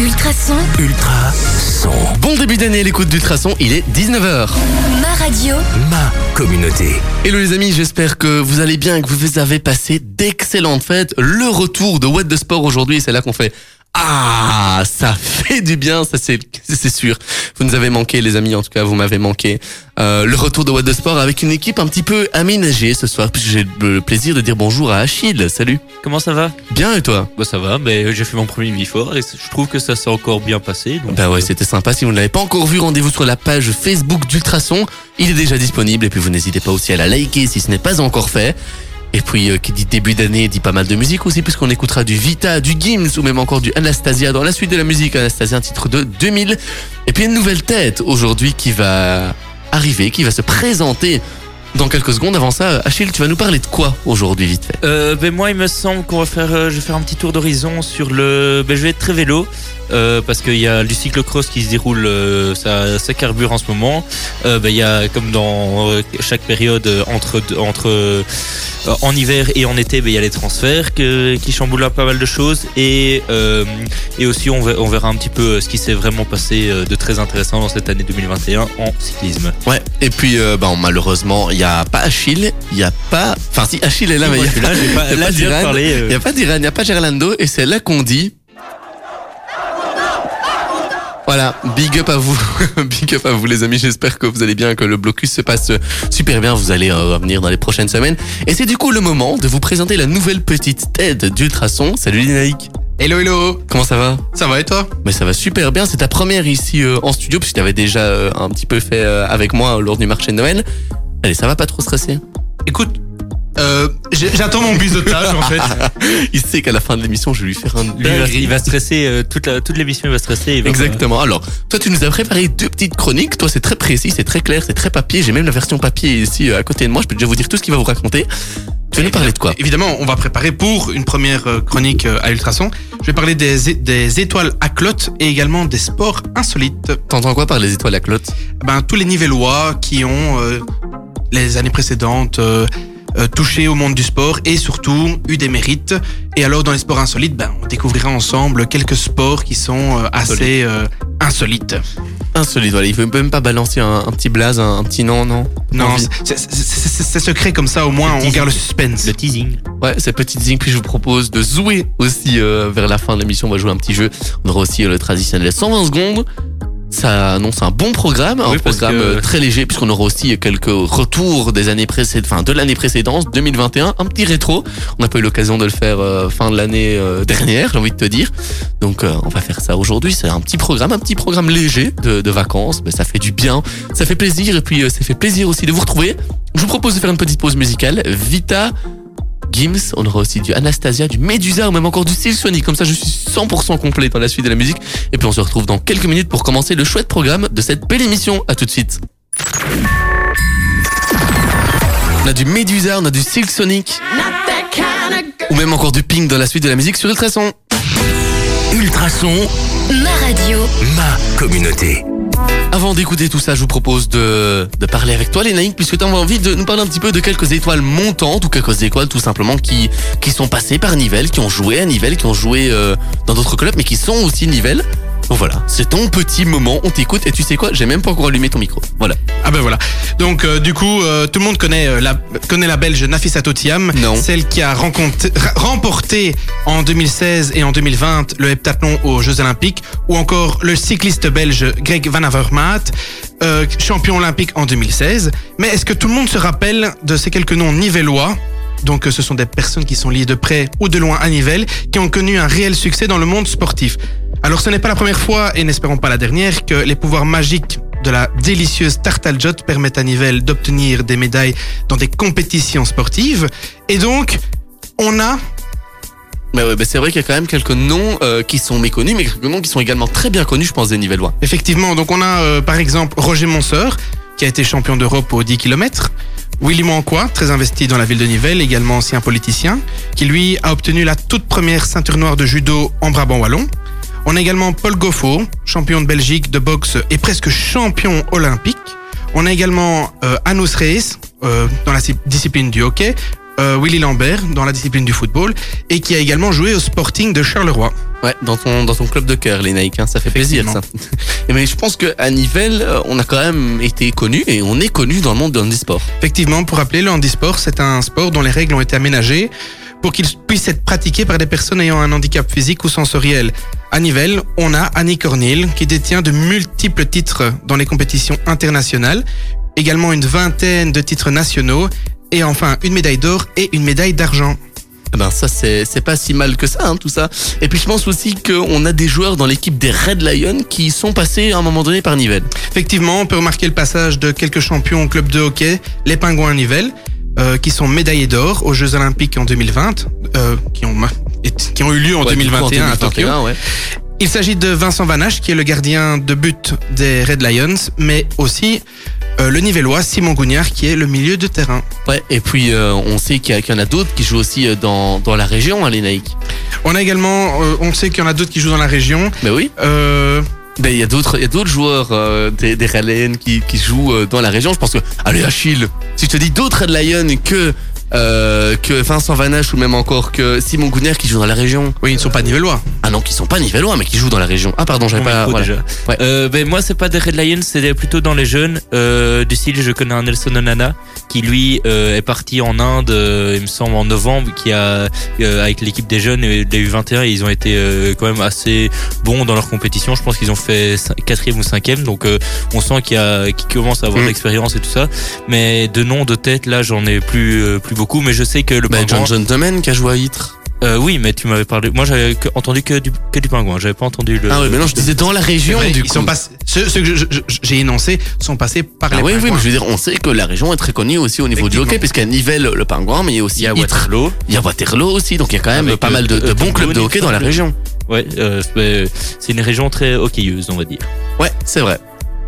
Ultrason, Ultra son. Bon début d'année, l'écoute d'Ultrason, il est 19h. ma radio, Ma communauté. Hello les amis, j'espère que vous allez bien et que vous avez passé d'excellentes fêtes. Le retour de What the Sport aujourd'hui, c'est là qu'on fait ah, ça fait du bien, ça c'est c'est sûr. Vous nous avez manqué les amis, en tout cas vous m'avez manqué. Euh, le retour de What the Sport avec une équipe un petit peu aménagée ce soir, puisque j'ai le plaisir de dire bonjour à Achille. Salut. Comment ça va? Bien et toi? Bah ça va, mais j'ai fait mon premier before et je trouve que ça s'est encore bien passé. Donc, Bah ouais, euh, c'était sympa. Si vous ne l'avez pas encore vu, rendez-vous sur la page Facebook d'Ultrason. Il est déjà disponible et puis vous n'hésitez pas aussi à la liker si ce n'est pas encore fait. Et puis, euh, qui dit début d'année, dit pas mal de musique aussi, puisqu'on écoutera du Vita, du Gims ou même encore du Anastasia dans la suite de la musique. Anastasia, un titre de 2000. Et puis, une nouvelle tête aujourd'hui qui va arriver, qui va se présenter dans quelques secondes. Avant ça, Achille, tu vas nous parler de quoi aujourd'hui, vite fait? Euh, ben moi il me semble qu'on va faire, euh, je vais faire un petit tour d'horizon sur le, ben je vais être très vélo. Euh, parce qu'il y a du cyclocross qui se déroule, euh, ça, ça carbure en ce moment. Euh, ben, il y a comme dans euh, chaque période entre entre euh, en hiver et en été, ben, il y a les transferts que, qui chamboulent pas mal de choses et euh, et aussi on verra, on verra un petit peu ce qui s'est vraiment passé de très intéressant dans cette année 2021 en cyclisme. Ouais. Et puis, bon, malheureusement, il y a pas Achille, il y a pas. Enfin, si Achille est là, mais il y a pas- pas pas d'Iran, il y a pas Gerlando, et c'est là qu'on dit. Voilà, big up à vous, big up à vous les amis, j'espère que vous allez bien, que le blocus se passe super bien, vous allez euh, revenir dans les prochaines semaines. Et c'est du coup le moment de vous présenter la nouvelle petite tête d'Ultrason. Salut Dinaïque, Hello, hello. Comment ça va? Ça va et toi? Mais ça va super bien, c'est ta première ici euh, en studio, puisque tu avais déjà euh, un petit peu fait avec moi lors du marché de Noël. Allez, ça va pas trop stresser? Écoute, euh, j'attends mon biseautage en fait. Il sait qu'à la fin de l'émission, je vais lui faire un Lui, il va, dinguerie. il va stresser euh, toute la toute l'émission, il va stresser. il va- Exactement. Alors, toi, tu nous as préparé deux petites chroniques. Toi, c'est très précis, c'est très clair, c'est très papier. J'ai même la version papier ici euh, à côté de moi. Je peux déjà vous dire tout ce qu'il va vous raconter. Tu vas nous parler de quoi? Évidemment, on va préparer pour une première chronique à Ultrason. Je vais parler des, des étoiles à clotte et également des sports insolites. T'entends quoi par les étoiles à clotte Ben, tous les nivellois qui ont, euh, les années précédentes, euh, touché au monde du sport et surtout eu des mérites. Et alors, dans les sports insolites, ben, on découvrira ensemble quelques sports qui sont euh, assez euh, insolites. Insolite. Voilà, il veut même pas balancer un, un petit blaze, un, un petit non Non, Envie. c'est- c'est c'est- c'est secret comme ça, au moins on teasing. garde le suspense. Le teasing. Ouais, ces petites zing. Puis je vous propose de jouer aussi euh, vers la fin de l'émission. On va jouer un petit jeu. On aura aussi euh, le traditionnel 120 secondes. Ça annonce un bon programme, un Oui, programme que- euh, très léger puisqu'on aura aussi quelques retours des années précédentes, enfin de l'année précédente, 2021, un petit rétro. On n'a pas eu l'occasion de le faire euh, fin de l'année euh, dernière, j'ai envie de te dire. Donc euh, on va faire ça aujourd'hui. C'est un petit programme, un petit programme léger de, de vacances. Mais ça fait du bien, ça fait plaisir et puis ça fait plaisir aussi de vous retrouver. Je vous propose de faire une petite pause musicale. Vita. Gims, on aura aussi du Anastasia, du Medusa ou même encore du Steel Sonic. Comme ça, je suis 100% complet dans la suite de la musique. Et puis on se retrouve dans quelques minutes pour commencer le chouette programme de cette belle émission. À tout de suite. On a du Medusa, on a du Silk Sonic. Ou même encore du Pink dans la suite de la musique sur Ultrason. Ultrason, ma radio, ma communauté. Avant d'écouter tout ça, je vous propose de, parler avec toi, Lénaïque, puisque tu as envie de nous parler un petit peu de quelques étoiles montantes ou quelques étoiles tout simplement qui, qui sont passées par Nivelles, qui ont joué à Nivelles, qui ont joué euh, dans d'autres clubs, mais qui sont aussi Nivelles. Donc voilà, c'est ton petit moment, on t'écoute et tu sais quoi, j'ai même pas encore allumé ton micro. Voilà. Ah ben voilà. Donc euh, du coup, euh, tout le monde connaît euh, la connaît la Belge Nafisa Totiam, Non. celle qui a rencontré- ra- remporté en 2016 et en 2020 le heptathlon aux Jeux Olympiques, ou encore le cycliste belge Greg Van Avermaet, euh, champion olympique en 2016. Mais est-ce que tout le monde se rappelle de ces quelques noms nivellois? Donc euh, ce sont des personnes qui sont liées de près ou de loin à Nivelles, qui ont connu un réel succès dans le monde sportif. Alors ce n'est pas la première fois, et n'espérons pas la dernière, que les pouvoirs magiques de la délicieuse tarte al jot permettent à Nivelles d'obtenir des médailles dans des compétitions sportives. Et donc, on a... Mais ouais, bah c'est vrai qu'il y a quand même quelques noms euh, qui sont méconnus, mais quelques noms qui sont également très bien connus, je pense, des Nivellois. Effectivement, donc on a euh, par exemple Roger Monseur, qui a été champion d'Europe aux 10 km. Willy Manquois, très investi dans la ville de Nivelles, également ancien politicien, qui lui a obtenu la toute première ceinture noire de judo en Brabant Wallon. On a également Paul Goffo, champion de Belgique de boxe et presque champion olympique. On a également euh, Anous Reis, euh, dans la discipline du hockey, euh, Willy Lambert, dans la discipline du football, et qui a également joué au Sporting de Charleroi. Ouais, dans ton, dans ton club de cœur, les Nike, hein, ça fait plaisir ça. Et mais je pense qu'à Nivelles, euh, on a quand même été connu et on est connu dans le monde de handisport. Effectivement, pour rappeler, le handisport, c'est un sport dont les règles ont été aménagées pour qu'il puisse être pratiqué par des personnes ayant un handicap physique ou sensoriel. À Nivelles, on a Annie Cornil, qui détient de multiples titres dans les compétitions internationales, également une vingtaine de titres nationaux, et enfin une médaille d'or et une médaille d'argent. Eh Ben ça c'est c'est pas si mal que ça hein, tout ça. Et puis je pense aussi qu'on a des joueurs dans l'équipe des Red Lions qui sont passés à un moment donné par Nivelles. Effectivement, on peut remarquer le passage de quelques champions au club de hockey, les Pingouins Nivelles, euh, qui sont médaillés d'or aux Jeux Olympiques en 2020, euh, qui, ont, qui ont eu lieu en, Ouais, du coup, 2021, à Tokyo. 2021, ouais. Il s'agit de Vincent Vanache, qui est le gardien de but des Red Lions, mais aussi euh, le Nivellois Simon Gougnard, qui est le milieu de terrain. Ouais, et puis euh, on sait qu'il y, en a d'autres qui jouent aussi euh, dans, dans la région, hein, les Nike. On a également, euh, on sait qu'il y en a d'autres qui jouent dans la région. Ben oui. Ben il y a d'autres il y a d'autres joueurs euh, des, des Red Lions qui, qui jouent euh, dans la région. Je pense que allez Achille, si je te dis d'autres Red Lions que euh, que Vincent Vanache ou même encore que Simon Gouner qui joue dans la région. oui, ils ne sont pas Nivellois. Ah non, qui sont pas nivellois mais qui jouent dans la région. Ah pardon, j'avais pas voilà. déjà. Ouais. Euh, ben moi c'est pas des Red Lions, c'est plutôt dans les jeunes. Euh, du style je connais un Nelson Onana qui lui euh, est parti en Inde, euh, il me semble en novembre, qui a euh, avec l'équipe des jeunes et des U21 ils ont été euh, quand même assez bons dans leur compétition. Je pense qu'ils ont fait quatrième ou cinquième, donc euh, on sent qu'il y a qu'ils commencent à avoir Mm. de l'expérience et tout ça. Mais de nom de tête là j'en ai plus euh, plus beaucoup, mais je sais que le John pingouin- John Domen qui a joué à Ytre. Euh, oui, mais tu m'avais parlé. Moi j'avais que- entendu que du que du pingouin, j'avais pas entendu le. Ah oui, mais non, je disais dans la région vrai, du ils coup. sont passés, ceux, ceux que je- je- je- j'ai énoncés sont passés par Ah les oui, oui, Pingouins. mais je veux dire, on sait que la région est très connue aussi au niveau du hockey, puisqu'il y a Nivelles, le pingouin, mais il y a aussi il y a. Waterloo. Il y a Waterloo aussi, donc il y a quand même Avec, pas euh, mal de, de euh, bons clubs de hockey dans la région. Ouais, euh, c'est c'est une région très hockeyeuse, on va dire. Ouais, c'est vrai.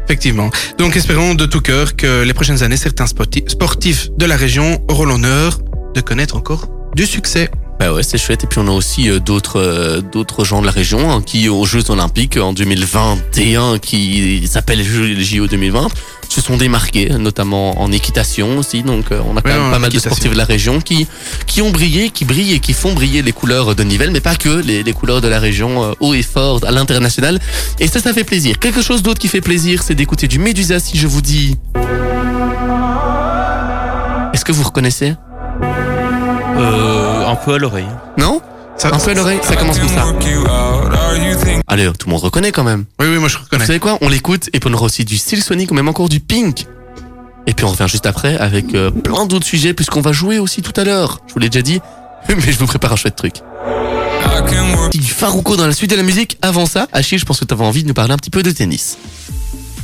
Effectivement. Donc espérons de tout cœur que les prochaines années, certains sporti- sportifs de la région auront l'honneur de connaître encore du succès. Bah ouais, c'est chouette. Et puis on a aussi euh, d'autres euh, d'autres gens de la région hein, qui aux Jeux Olympiques en 2021, qui s'appellent les JO 2020, se sont démarqués, notamment en équitation aussi. Donc euh, on a quand Ouais, même pas mal de sportifs de la région qui qui ont brillé, qui brillent et qui font briller les couleurs de Nivelles, mais pas que les, les couleurs de la région haut et fort à l'international. Et ça, ça fait plaisir. Quelque chose d'autre qui fait plaisir, c'est d'écouter du Médusa si je vous dis. Est-ce que vous reconnaissez? Euh, un peu à l'oreille. Non? Ça- Un peu à l'oreille, ça commence comme ça. Allez, tout le monde reconnaît quand même. Oui, oui, moi je Vous reconnais. savez quoi? On l'écoute et puis on aura aussi du Steel Sonic ou même encore du Pink. Et puis on revient juste après avec euh, plein d'autres sujets puisqu'on va jouer aussi tout à l'heure. Je vous l'ai déjà dit, mais je vous prépare un chouette truc. Petit Farouko dans la suite de la musique. Avant ça, Achille, je pense que tu avais envie de nous parler un petit peu de tennis.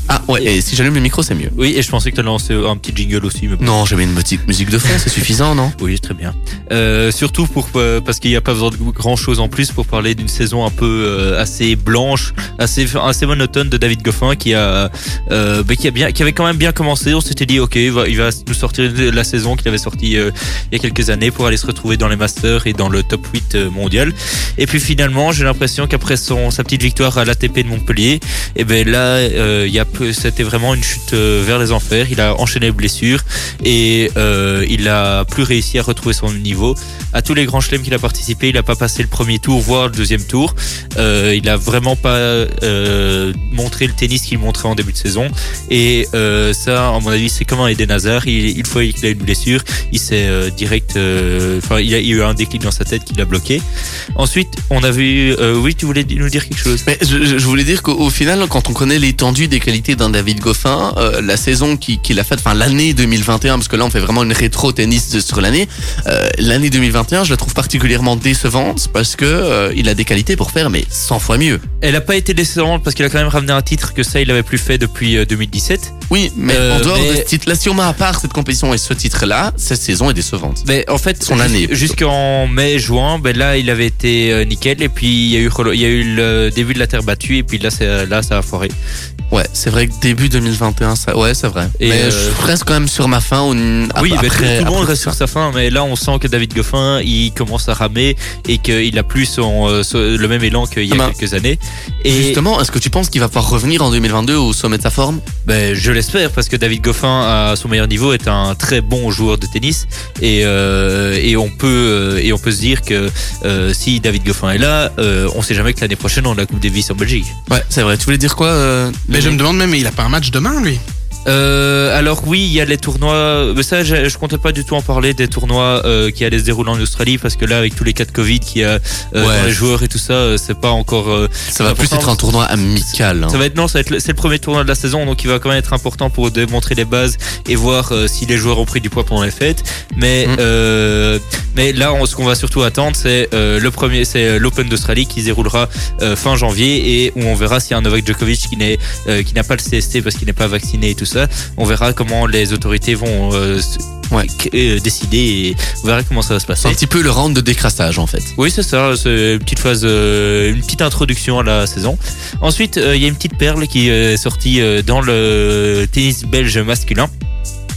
Ah ouais, et si j'allume le micro, c'est mieux. Oui, et je pensais que tu allais lancer un petit jingle aussi. Mais. Non, j'ai mis une petite musique de fond, c'est suffisant, non? Oui, très bien. Euh, surtout pour euh, parce qu'il n'y a pas besoin de grand chose en plus pour parler d'une saison un peu euh, assez blanche, assez assez monotone de David Goffin qui a euh, bah, qui a bien qui avait quand même bien commencé. On s'était dit ok, il va, il va nous sortir de la saison qu'il avait sorti euh, il y a quelques années pour aller se retrouver dans les Masters et dans le top 8 euh, mondial. Et puis finalement, j'ai l'impression qu'après son sa petite victoire à l'ATP de Montpellier, et ben là euh, il y a c'était vraiment une chute euh, vers les enfers. Il a enchaîné les blessures et euh, il a plus réussi à retrouver son niveau. À tous les grands chelems qu'il a participé, il a pas passé le premier tour, voire le deuxième tour. Euh, il a vraiment pas montré le tennis qu'il montrait en début de saison. Et ça, à mon avis, c'est comme un Eden Hazard. Il, une fois qu'il a une blessure, il s'est direct, enfin, il, a, il y a eu un déclic dans sa tête qui l'a bloqué. Ensuite, on a vu, oui, tu voulais nous dire quelque chose? Je, voulais dire qu'au au final, quand on connaît l'étendue des qualités d'un David Goffin, euh, la saison qui- qu'il a faite, enfin l'année 2021, parce que là on fait vraiment une rétro tennis sur l'année, euh, l'année 2021, je la trouve particulièrement décevante parce que euh, il a des qualités pour faire mais 100 fois mieux. Elle a pas été décevante parce qu'il a quand même ramené un titre que ça, il avait plus fait depuis euh, 2017. Oui, mais en dehors mais- de ce titre-là, si on met à part cette compétition et ce titre-là, cette saison est décevante. Mais en fait, Son année, jusqu'en mai, juin, ben là, il avait été nickel. Et puis il y a eu, il y a eu le début de la terre battue. Et puis là, là, ça a foiré. Ouais, c'est vrai que début 2021, ça, ouais, c'est vrai. Et, mais euh, je reste quand même sur ma fin. Ou, Oui, après, mais tout, tout le monde reste ça. sur sa fin, mais là on sent que David Goffin il commence à ramer et qu'il a plus son, euh, le même élan qu'il y a Ah bah, quelques années. Et Justement, est-ce que tu penses qu'il va pouvoir revenir en 2022 au sommet de sa forme? Ben, je l'espère parce que David Goffin à son meilleur niveau est un très bon joueur de tennis et, euh, et on peut et on peut se dire que euh, si David Goffin est là, euh, on sait jamais que l'année prochaine on a la Coupe Davis en Belgique. Ouais, c'est vrai. Tu voulais dire quoi euh, Mais je me demande même, il a pas un match demain, lui Euh, alors oui, il y a les tournois. Mais ça, je, je comptais pas du tout en parler des tournois euh, qui allaient se dérouler en Australie parce que là, avec tous les cas de Covid qu'il y a euh, Ouais. dans les joueurs et tout ça, euh, c'est pas encore. euh, Ça va plus être un tournoi amical. hein. Ça va être non, ça va être c'est le premier tournoi de la saison, donc il va quand même être important pour démontrer les bases et voir euh, si les joueurs ont pris du poids pendant les fêtes. Mais Mm. euh, mais là, on- ce qu'on va surtout attendre, c'est euh, le premier, c'est l'Open d'Australie qui se déroulera euh, fin janvier et où on verra s'il y a un Novak Djokovic qui n'est euh, qui n'a pas le CST parce qu'il n'est pas vacciné et tout ça. On verra comment les autorités vont euh, Ouais. euh, décider et on verra comment ça va se C'est passer. un petit peu le round de décrassage en fait. Oui, c'est ça. C'est une petite phase, euh, une petite introduction à la saison. Ensuite, il y a une petite perle qui est sortie dans le tennis belge masculin.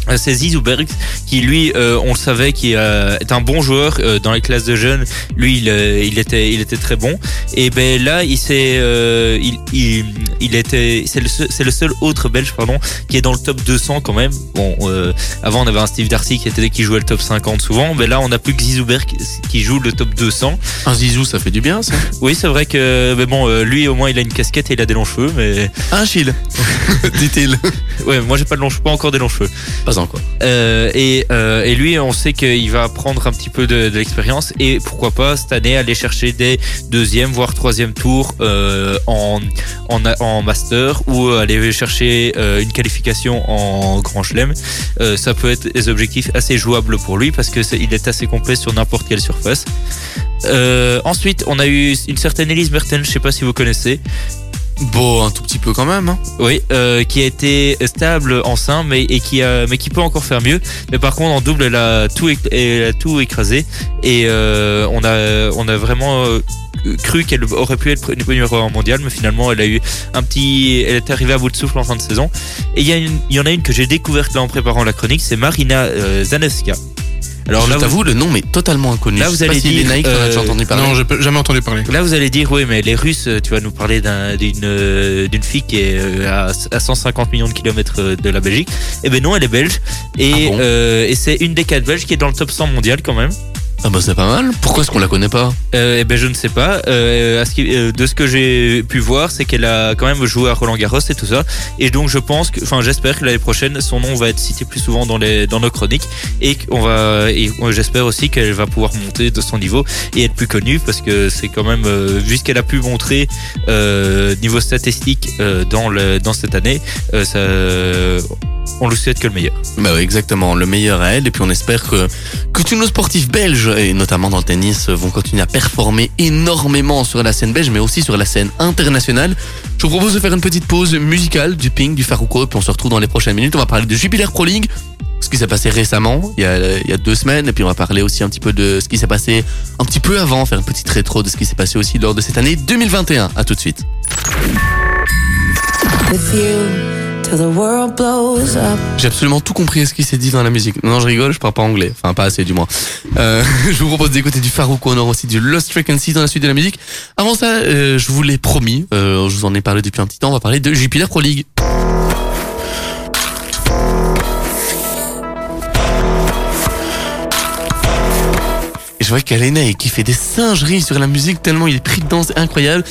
Euh, C'est Zizou Bergs qui lui euh, on le savait qui euh, est un bon joueur euh, dans les classes de jeunes lui il, euh, il était il était très bon et ben là il s'est euh, il, il il était c'est le seul, c'est le seul autre belge pardon qui est dans le top 200 quand même bon euh, avant on avait un Steve Darcy qui était qui jouait le top 50 souvent mais là on a plus que Zizou Bergs qui joue le top 200 Un zizou, ça fait du bien ça. oui, c'est vrai que, mais bon, lui au moins il a une casquette et il a des longs cheveux, mais Un chill, dit-il. ouais, moi j'ai pas de longs cheveux, pas encore des longs cheveux. Euh, et, euh, et lui, on sait qu'il va prendre un petit peu de, l'expérience et pourquoi pas cette année aller chercher des deuxième voire troisième tours euh, en, en en master ou aller chercher une qualification en grand chelem. Ça peut être des objectifs assez jouables pour lui parce que c'est- il est assez complet sur n'importe quelle surface. Ensuite, on a eu une certaine Elise Mertens, je sais pas si vous connaissez. Bon, un tout petit peu quand même. Hein. Oui, euh, qui a été stable en mais qui peut encore faire mieux. Mais par contre, en double, elle a tout, tout écrasé et euh, on a, vraiment euh, cru qu'elle aurait pu être numéro un mondial, mais finalement, elle a eu un petit, elle est arrivée à bout de souffle en fin de saison. Et il y en a une que j'ai découverte en préparant la chronique, c'est Marina euh. Alors Alors là, je vous- t'avoue, le nom m'est totalement inconnu. Là, Je vous allez si dire, Nike, euh, entendu parler. Non, j'ai jamais entendu parler. Là, vous allez dire, oui, mais les Russes, euh, tu vas nous parler d'une euh, d'une fille qui est à, à 150 millions de kilomètres de la Belgique. Eh ben non, elle est belge. Et, Ah bon euh, et c'est une des quatre belges qui est dans le top 100 mondial quand même. Ah bah c'est pas mal. Pourquoi est-ce qu'on la connaît pas? Euh, eh ben je ne sais pas. Euh, euh, de ce que j'ai pu voir, c'est qu'elle a quand même joué à Roland Garros et tout ça. Et donc je pense que, enfin j'espère que l'année prochaine, son nom va être cité plus souvent dans les dans nos chroniques et qu'on va. J'espère aussi qu'elle va pouvoir monter de son niveau et être plus connue parce que c'est quand même euh, vu ce qu'elle a pu montrer niveau statistique dans le dans cette année, ça, on lui souhaite que le meilleur. Bah oui, exactement, le meilleur à elle. Et puis on espère que, que tous nos sportifs belges, et notamment dans le tennis, vont continuer à performer énormément sur la scène belge, mais aussi sur la scène internationale. Je vous propose de faire une petite pause musicale du Ping, du Farouko, et puis on se retrouve dans les prochaines minutes. On va parler de Jupiler Pro League, ce qui s'est passé récemment, il y, a, il y a deux semaines, et puis on va parler aussi un petit peu de ce qui s'est passé un petit peu avant, faire une petite rétro de ce qui s'est passé aussi lors de cette année 2021. À tout de suite. J'ai absolument tout compris ce qui s'est dit dans la musique. Non, je rigole, je parle pas anglais. Enfin, pas assez du moins. Euh, je vous propose d'écouter du Farouk, on aura aussi du Lost Frequency dans la suite de la musique. Avant ça, euh, je vous l'ai promis, euh, je vous en ai parlé depuis un petit temps, on va parler de Jupiler Pro League. Et je vois qu'Alena qui fait des singeries sur la musique tellement il est pris dedans, c'est incroyable.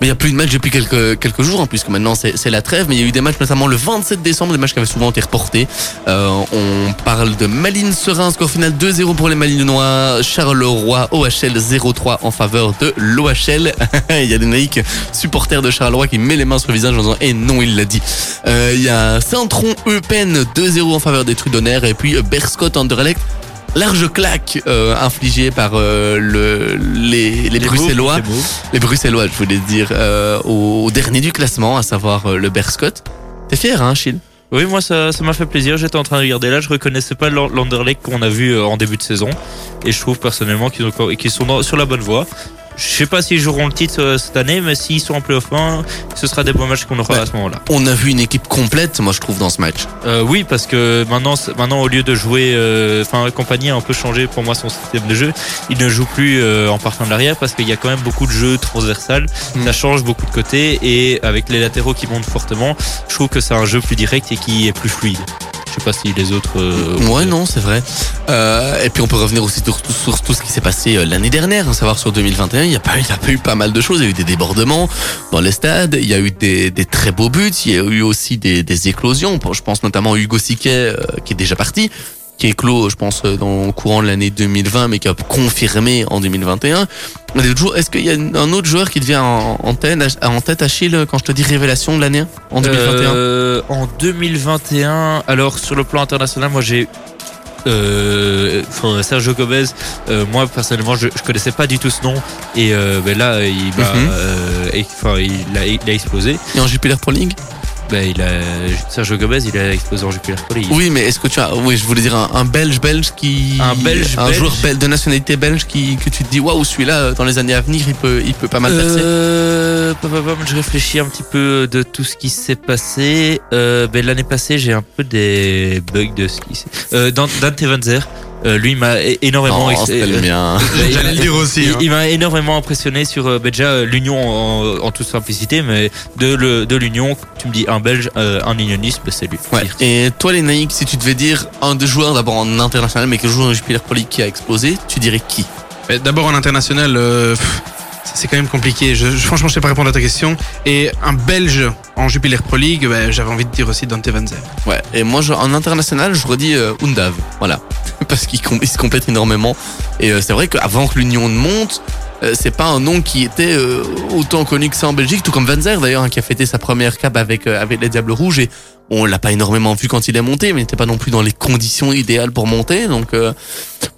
Mais il n'y a plus de matchs depuis quelques, jours, en plus que maintenant c'est la trêve, mais il y a eu des matchs notamment le 27 décembre, des matchs qui avaient souvent été reportés. Euh, on parle de Malines Serein, score final 2-0 pour les Malinois, Charleroi, OHL 0-3 en faveur de l'OHL. il y a des naïcs supporters de Charleroi qui met les mains sur le visage en disant « Eh non, il l'a dit ». Euh, Il y a Saint-Tron Eupen 2-0 en faveur des Trudonnaires et puis Berscott Anderlecht large claque euh, infligée par euh, le, les, les, Bruxellois. beau. Les Bruxellois, je voulais dire, euh, au, au dernier du classement, à savoir euh, le Berscott. T'es fier, hein, Chil Oui, moi ça ça m'a fait plaisir. J'étais en train de regarder là, je reconnaissais pas l'Anderlecht qu'on a vu en début de saison, et je trouve personnellement qu'ils ont- qu'ils sont dans- sur la bonne voie. Je sais pas s'ils joueront le titre euh, cette année, mais s'ils sont en playoff 1, ce sera des bons matchs qu'on aura Ouais. à ce moment-là. On a vu une équipe complète, moi je trouve, dans ce match. Euh, oui, parce que maintenant, maintenant au lieu de jouer, euh, enfin, la compagnie a un peu changé pour moi son système de jeu. Il ne joue plus euh, en partant de l'arrière parce qu'il y a quand même beaucoup de jeux transversal. Mm. Ça change beaucoup de côtés et avec les latéraux qui montent fortement, je trouve que c'est un jeu plus direct et qui est plus fluide. Je sais pas si les autres. euh, Ouais, non, c'est vrai. Euh, et puis on peut revenir aussi sur, sur tout ce qui s'est passé euh, l'année dernière, à savoir sur 2021. Il y, a pas, il y a pas eu pas mal de choses. Il y a eu des débordements dans les stades. Il y a eu des, très beaux buts. Il y a eu aussi des, éclosions. Je pense notamment à Hugo Siquet, qui est déjà parti, qui est clos, je pense, euh, dans le courant de l'année 2020, mais qui a confirmé en 2021. Il y a d'autres joueurs- Est-ce qu'il y a un autre joueur qui devient en, en, tête, en tête, Achille, quand je te dis révélation de l'année en 2021 Euh, en 2021, alors sur le plan international, moi j'ai euh, Sergio Gomez, euh, moi personnellement je, je connaissais pas du tout ce nom et euh, ben là il Mhm. euh, et- il a, il a explosé. Et en Jupiler Pro League? Ben il a Sergio Gomez il a explosé en Jupiler Pro League. Oui, mais est-ce que tu as, oui, je voulais dire un, un Belge belge qui, Un Belge un belge. joueur bel- de nationalité belge qui, que tu te dis, waouh, celui-là, euh, dans les années à venir, il peut, il peut pas mal percer. Euh, je réfléchis un petit peu de tout ce qui s'est passé. Euh, ben, L'année passée, j'ai un peu des bugs de ce qui s'est... Euh, Dan- Dante Vanzer, euh, lui, m'a énormément... C'était le euh, mien. J'allais le dire aussi. Il, hein. il m'a énormément impressionné sur euh, ben, déjà euh, l'union en, en toute simplicité, mais de, le, de l'union, tu me dis un Belge, euh, un unioniste, ben, c'est lui. Ouais. Et toi, les Naïcs, si tu devais dire un des joueurs d'abord en international, mais qui joue en Jupiler Pro League qui a explosé, tu dirais qui? Mais D'abord en international, euh, pff, c'est quand même compliqué. Je, je- franchement, je sais pas répondre à ta question. Et un Belge en Jupiler Pro League, ben, j'avais envie de dire aussi Dante Van Zer. Ouais. Et moi, en international, je redis euh, Undav. Voilà. Parce qu'il se complète énormément. Et euh, c'est vrai qu'avant que l'Union ne monte, euh, c'est pas un nom qui était euh, autant connu que ça en Belgique, tout comme Van Zer d'ailleurs, hein, qui a fêté sa première cap avec, les Diables Rouges. On l'a pas énormément vu quand il est monté, mais il n'était pas non plus dans les conditions idéales pour monter. Donc, euh,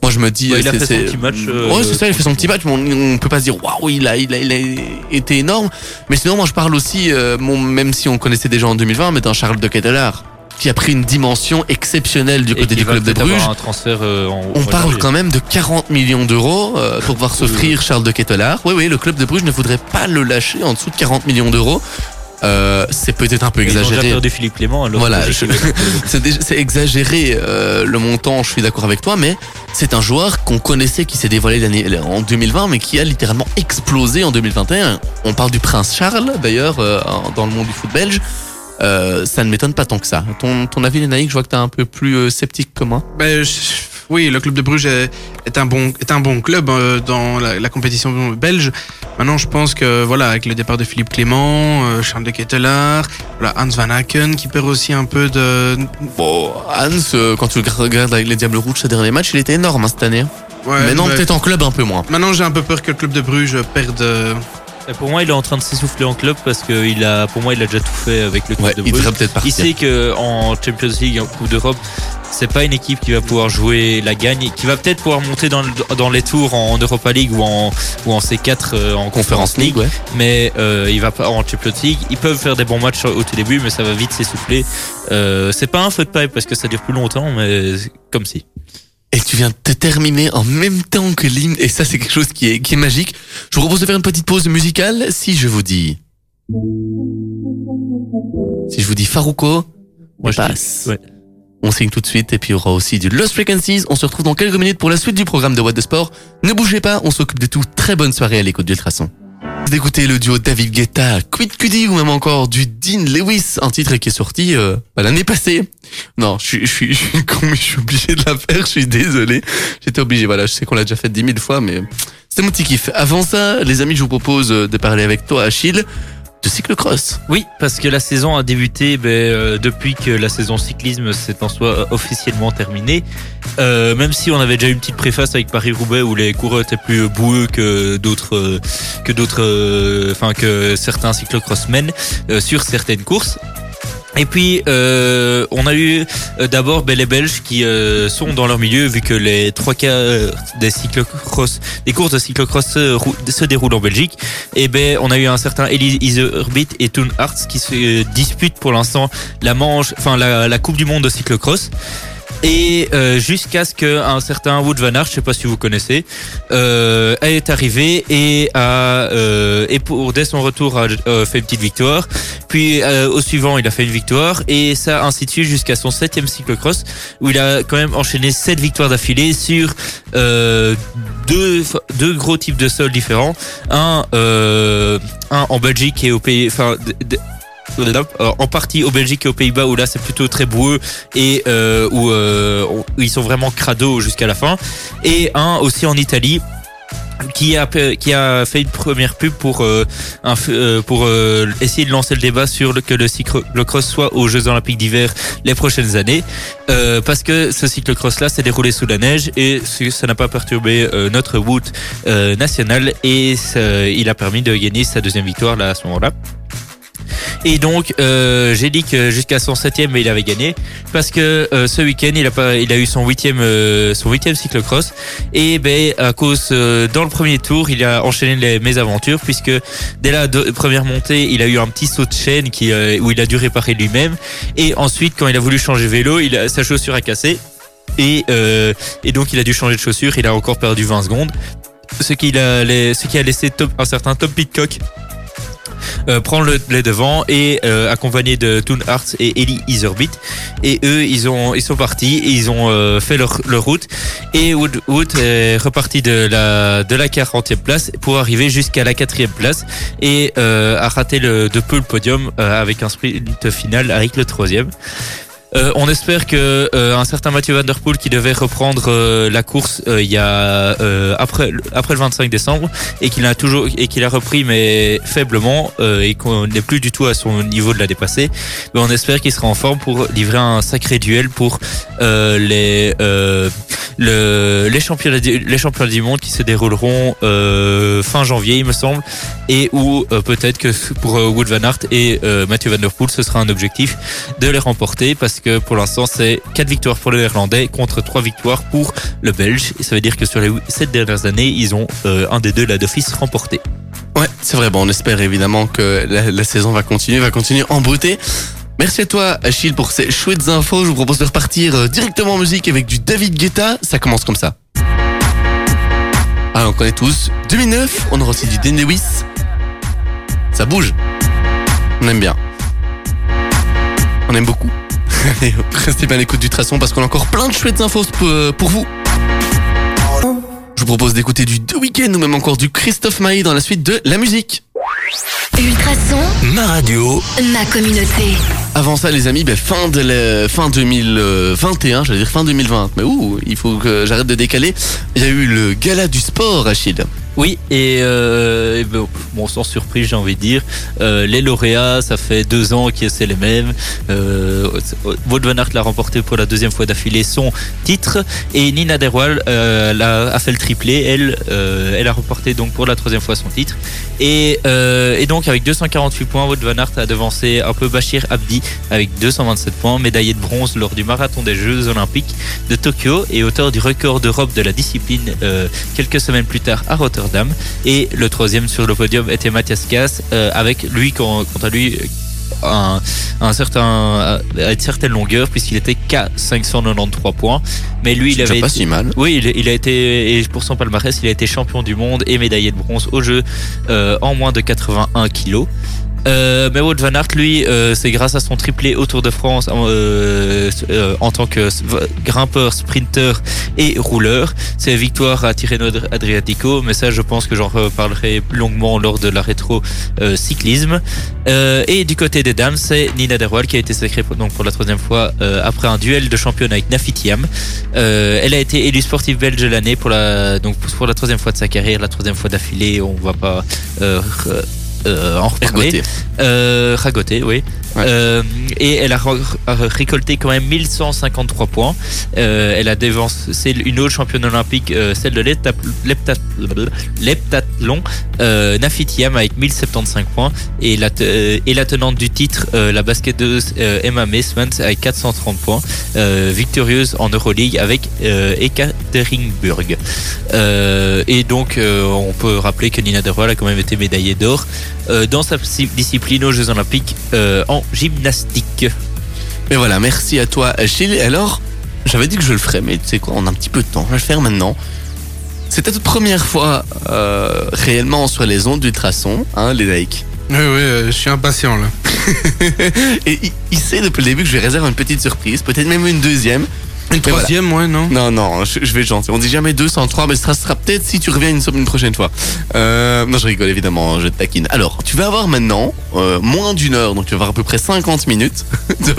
moi, je me dis. Ouais, il a c'est- fait son petit match, euh, ouais, c'est ça, il a fait son petit match, mais on, on peut pas se dire waouh, il a, il a, il a été énorme. Mais sinon, moi, je parle aussi, euh, bon, même si on connaissait déjà en 2020, mais d'un Charles de Ketelaar qui a pris une dimension exceptionnelle du côté du club de Bruges. un transfert euh, en, On parle quand même de 40 millions d'euros euh, pour pouvoir s'offrir Charles de Ketelaar. Oui, oui, le club de Bruges ne voudrait pas le lâcher en dessous de 40 millions d'euros. Euh, c'est peut-être un peu Ils ont déjà exagéré. perdu Philippe Clément. Alors Voilà, je- c'est déjà- c'est exagéré euh, le montant, je suis d'accord avec toi, mais c'est un joueur qu'on connaissait qui s'est dévoilé l'année en 2020, mais qui a littéralement explosé en 2021. On parle du prince Charles, d'ailleurs, euh, dans le monde du foot belge. Euh, ça ne m'étonne pas tant que ça. Ton, ton avis, Lénaïque, je vois que t'es un peu plus euh, sceptique que moi. Ben, je- oui, le club de Bruges est, est un bon est un bon club euh, dans la, la compétition belge. Maintenant, je pense que voilà, avec le départ de Philippe Clément, euh, Charles de Ketelaar, voilà, Hans Van Aken qui perd aussi un peu de. Bon, Hans, euh, quand tu regardes avec les Diables Rouges, ce dernier match, il était énorme hein, cette année. Ouais, Maintenant, peut-être en club un peu moins. Maintenant, j'ai un peu peur que le club de Bruges perde. Et pour moi, il est en train de s'essouffler en club parce que il a, pour moi, il a déjà tout fait avec le club Ouais, de il Bruges. Il partir. sait que en Champions League, en Coupe d'Europe, c'est pas une équipe qui va pouvoir jouer la gagne, qui va peut-être pouvoir monter dans, le- dans les tours en Europa League ou en, ou en C4 euh, en Conférence League, ouais. mais euh, il va pas en Champions League. Ils peuvent faire des bons matchs au tout début, mais ça va vite s'essouffler. Euh, c'est pas un feu de pipe parce que ça dure plus longtemps, mais comme si. Et tu viens de te terminer en même temps que l'hymne, et ça c'est quelque chose qui est, qui est magique. Je vous propose de faire une petite pause musicale si je vous dis... Si je vous dis Farouko, Moi, je passe. dis- ouais. On signe tout de suite, et puis il y aura aussi du Lost Frequencies. On se retrouve dans quelques minutes pour la suite du programme de What the Sport. Ne bougez pas, on s'occupe de tout. Très bonne soirée à l'écoute d'Ultrason. Vous écoutez le duo David Guetta, Quid Cudi ou même encore du Dean Lewis, un titre qui est sorti euh, bah, l'année passée. Non, je suis, je suis, je suis obligé de la faire, je suis désolé. J'étais obligé, voilà, je sais qu'on l'a déjà fait dix mille fois, mais c'était mon petit kiff. Avant ça, les amis, je vous propose de parler avec toi, Achille, de cyclocross. Oui, parce que la saison a débuté ben, euh, depuis que la saison cyclisme s'est en soi euh, officiellement terminée. Euh, même si on avait déjà une petite préface avec Paris-Roubaix où les coureurs étaient plus boueux que d'autres, que d'autres, enfin que certains cyclocrossmen sur certaines courses. Et puis euh, on a eu euh, d'abord les Belges qui euh, sont dans leur milieu vu que les trois quarts des cyclocross, des courses de cyclocross se, se déroulent en Belgique. Et ben on a eu un certain Elise Iserbit et Toon Arts qui se euh, disputent pour l'instant la manche, enfin la, la Coupe du Monde de cyclocross. Et euh, jusqu'à ce qu'un certain Wood Van Aert, je sais pas si vous connaissez, euh, est arrivé et a euh, et pour dès son retour a euh, fait une petite victoire. Puis euh, au suivant, il a fait une victoire et ça ainsi de suite jusqu'à son septième cyclocross où il a quand même enchaîné sept victoires d'affilée sur euh, deux deux gros types de sols différents. Un un en Belgique et au pays, enfin en partie au Belgique et aux Pays-Bas où là c'est plutôt très boueux et euh, où, euh, ils sont vraiment crado jusqu'à la fin. Et un aussi en Italie qui a qui a fait une première pub pour euh, pour essayer de lancer le débat sur le, que le cyclocross soit aux Jeux Olympiques d'hiver les prochaines années. Parce que ce cyclocross là s'est déroulé sous la neige et ça n'a pas perturbé notre route nationale et il a permis de gagner sa deuxième victoire là à ce moment-là. Et donc, euh, j'ai dit que jusqu'à son septième, il avait gagné parce que euh, ce week-end, il a eu son huitième, euh, son cyclocross. Et ben, à cause dans le premier tour, il a enchaîné les mésaventures puisque dès la première montée, il a eu un petit saut de chaîne qui, où il a dû réparer lui-même. Et ensuite, quand il a voulu changer vélo, a, sa chaussure a cassé. Et, et donc, il a dû changer de chaussure. Il a encore perdu 20 secondes. Ce qui a, laissé un certain Tom Pitcock euh, prendre le, les devants et euh, accompagné de Toon Arts et Ellie Iserbit et eux ils ont ils sont partis et ils ont euh, fait leur, leur route. Et Wood, Wood est reparti de la de la 40e place pour arriver jusqu'à la 4e place et euh, a raté le, de peu le podium euh, avec un sprint final avec le troisième euh, on espère que euh, un certain Mathieu Van Der Poel qui devait reprendre euh, la course il y a après après le 25 décembre et qu'il a toujours et qu'il a repris mais faiblement et qu'on n'est plus du tout à son niveau de la dépasser. Mais on espère qu'il sera en forme pour livrer un sacré duel pour les le, les championnats du, les du monde qui se dérouleront fin janvier il me semble et où peut-être que pour Wood Van Aert et Mathieu Van Der Poel ce sera un objectif de les remporter parce que pour l'instant c'est quatre victoires pour le néerlandais contre trois victoires pour le belge et ça veut dire que sur les sept dernières années ils ont euh, un des deux là d'office remporté Ouais, c'est vrai. Bon, on espère évidemment que la, la saison va continuer, va continuer en beauté. Merci à toi, Achille, pour ces chouettes infos. Je vous propose de repartir euh, directement en musique avec du David Guetta. Ça commence comme ça. Ah, on connaît tous. 2009, on aura aussi du Dan Lewis. Ça bouge. On aime bien. On aime beaucoup. Allez, restez bien à l'écoute du traçon parce qu'on a encore plein de chouettes infos pour, euh, pour vous. Je vous propose d'écouter du The Weeknd ou même encore du Christophe Maé dans la suite de la musique. Ultrason, Ma radio, ma communauté. Avant ça, les amis, ben, fin de la- fin 2021, j'allais dire fin 2020. Mais ouh, il faut que j'arrête de décaler. Il y a eu le gala du sport, Achille. Oui, et, euh, et bon, sans surprise, j'ai envie de dire, euh, les lauréats, ça fait deux ans que c'est les mêmes. Euh, Wout van Aert l'a remporté pour la deuxième fois d'affilée son titre, et Nina Derwal euh, a fait le triplé. Elle, euh, elle a remporté donc pour la troisième fois son titre. Et, donc avec 248 points, Wout van Aert a devancé un peu Bachir Abdi avec 227 points, médaillé de bronze lors du marathon des Jeux Olympiques de Tokyo et auteur du record d'Europe de la discipline quelques semaines plus tard à Rotterdam. Et le troisième sur le podium était Mathias Kass, euh, avec lui, quant, quant à lui, un, un certain, à une certaine longueur, puisqu'il était qu'à 593 points. Mais lui, il avait pas été- si mal. oui, il, il a été, et pour son palmarès, il a été champion du monde et médaillé de bronze au jeu euh, en moins de 81 kilos. Euh, mais Wout van Aert, lui, euh, c'est grâce à son triplé au Tour de France euh, euh, en tant que grimpeur, sprinter et rouleur. C'est victoire à Tirreno Adriatico, mais ça, je pense que j'en reparlerai plus longuement lors de la rétro euh, cyclisme. Euh, et du côté des dames, c'est Nina Derwal qui a été sacrée pour, donc pour la troisième fois après un duel de championne avec Nafitiam. Elle a été élue sportive belge de l'année pour la donc pour la troisième fois de sa carrière, la troisième fois d'affilée. On va pas en reparler. Ergoté. Euh, ragoté, oui. Euh, et elle a récolté quand même 1153 points. Euh, elle a dévancé une autre championne olympique, euh, celle de l'hepta- l'hepta- l'heptathlon, Nafitiam avec 1075 points. Et la, et la tenante du titre, la basketteuse Emma Mesmans avec 430 points. Victorieuse en Euroleague avec Ekaterinburg. Et donc, on peut rappeler que Nina Derwal a quand même été médaillée d'or dans sa dis- discipline aux Jeux Olympiques en gymnastique. Mais voilà, merci à toi, Achille. Alors, j'avais dit que je le ferais, mais tu sais quoi, on a un petit peu de temps. Je vais le faire maintenant. C'est ta toute première fois euh, réellement sur les ondes d'ultrasons, hein, les likes. Oui, oui, euh, je suis impatient là. Et il, il sait depuis le début que je lui réserve une petite surprise, peut-être même une deuxième. Une voilà. troisième, ouais, non Non, non, je, je vais gentil. On dit jamais 203, mais ce sera, peut-être si tu reviens une, une prochaine fois. Euh, non, je rigole évidemment, je te taquine. Alors, tu vas avoir maintenant euh, moins d'une heure, donc tu vas avoir à peu près 50 minutes, de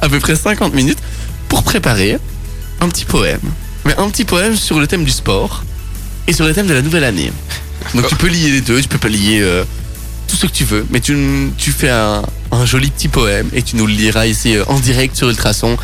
à peu près 50 minutes, pour préparer un petit poème. Mais un petit poème sur le thème du sport et sur le thème de la nouvelle année. Donc tu peux lier les deux, tu peux pas lier euh, tout ce que tu veux, mais tu, tu fais un, un joli petit poème et tu nous le liras ici en direct sur Ultrason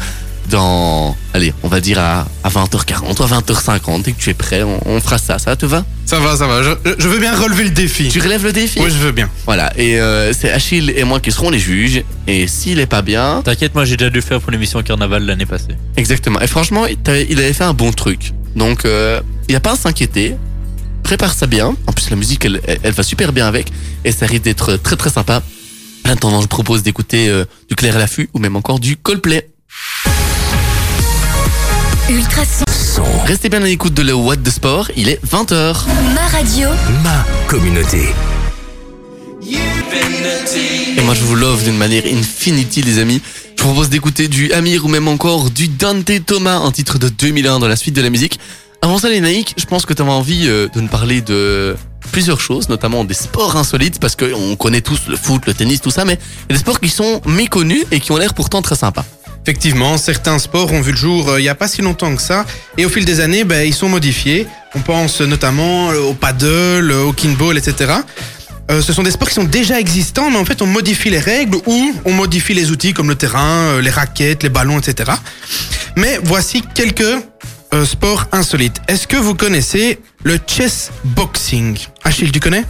dans, allez, on va dire à, à 20h40 ou à 20h50 et que tu es prêt, on, on fera ça, ça te va? Ça va, ça va. Je, je veux bien relever le défi. Tu relèves le défi? Oui, je veux bien. Voilà, et euh, c'est Achille et moi qui serons les juges, et s'il est pas bien, T'inquiète, moi j'ai déjà dû faire pour l'émission Carnaval l'année passée. exactement, et franchement, il avait fait un bon truc, donc euh, il n'y a pas à s'inquiéter, prépare ça bien, en plus la musique elle, elle- elle va super bien avec, et ça risque d'être très très sympa. En attendant, je propose d'écouter euh, du Clair à l'affût, ou même encore du Coldplay. Ultrason, Son. Restez bien à l'écoute de le What de Sport, il est 20h. ma radio, Ma communauté. Et moi, je vous love d'une manière infinity, les amis. Je vous propose d'écouter du Amir ou même encore du Dante Thomas, un titre de 2001 dans la suite de la musique. Avant ça, les naïcs, je pense que tu avais envie euh, de nous parler de plusieurs choses, notamment des sports insolites, parce qu'on connaît tous le foot, le tennis, tout ça, mais il y a des sports qui sont méconnus et qui ont l'air pourtant très sympas. Effectivement, certains sports ont vu le jour euh, il n'y a pas si longtemps que ça, et au fil des années, ben, ils sont modifiés. On pense notamment euh, au paddle, euh, au kinball, etc. Ce sont des sports qui sont déjà existants, mais en fait, on modifie les règles ou on modifie les outils comme le terrain, les raquettes, les ballons, etc. Mais voici quelques sports insolites. Est-ce que vous connaissez le chess boxing? Achille, tu connais?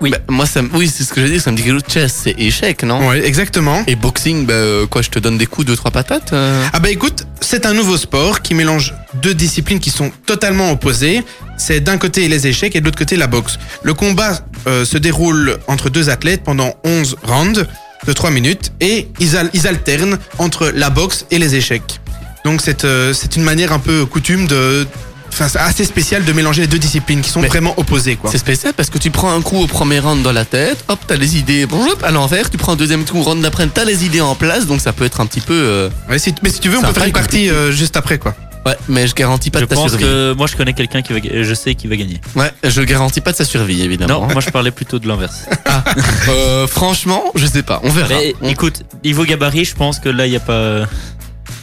Oui. moi, ça, oui, c'est ce que j'ai dit, ça me dit chose. Chess, c'est échec, non Oui, exactement. Et boxing, bah, euh, quoi, je te donne des coups, deux, trois patates euh Ah bah écoute, c'est un nouveau sport qui mélange deux disciplines qui sont totalement opposées. C'est d'un côté les échecs et de l'autre côté la boxe. Le combat euh, se déroule entre deux athlètes pendant 11 rounds de 3 minutes et ils, al- ils alternent entre la boxe et les échecs. Donc c'est euh, c'est une manière un peu coutume de... Enfin, c'est assez spécial de mélanger les deux disciplines qui sont Mais vraiment opposées quoi. C'est spécial parce que tu prends un coup au premier round dans la tête, hop, t'as les idées, bon, hop, à l'envers, tu prends un deuxième coup, round d'après, t'as les idées en place, donc ça peut être un petit peu. euh, Ouais, si- mais si tu veux, on Ça peut faire une partie euh, juste après quoi. Ouais, mais je garantis pas Je de ta pense survie. que moi je connais quelqu'un qui va, ga- je sais qui va gagner. Ouais, je garantis pas de sa survie, évidemment. Non, moi je parlais plutôt de l'inverse. Euh, franchement, je sais pas, on verra. Mais On- écoute, niveau gabarit, je pense que là il y a pas.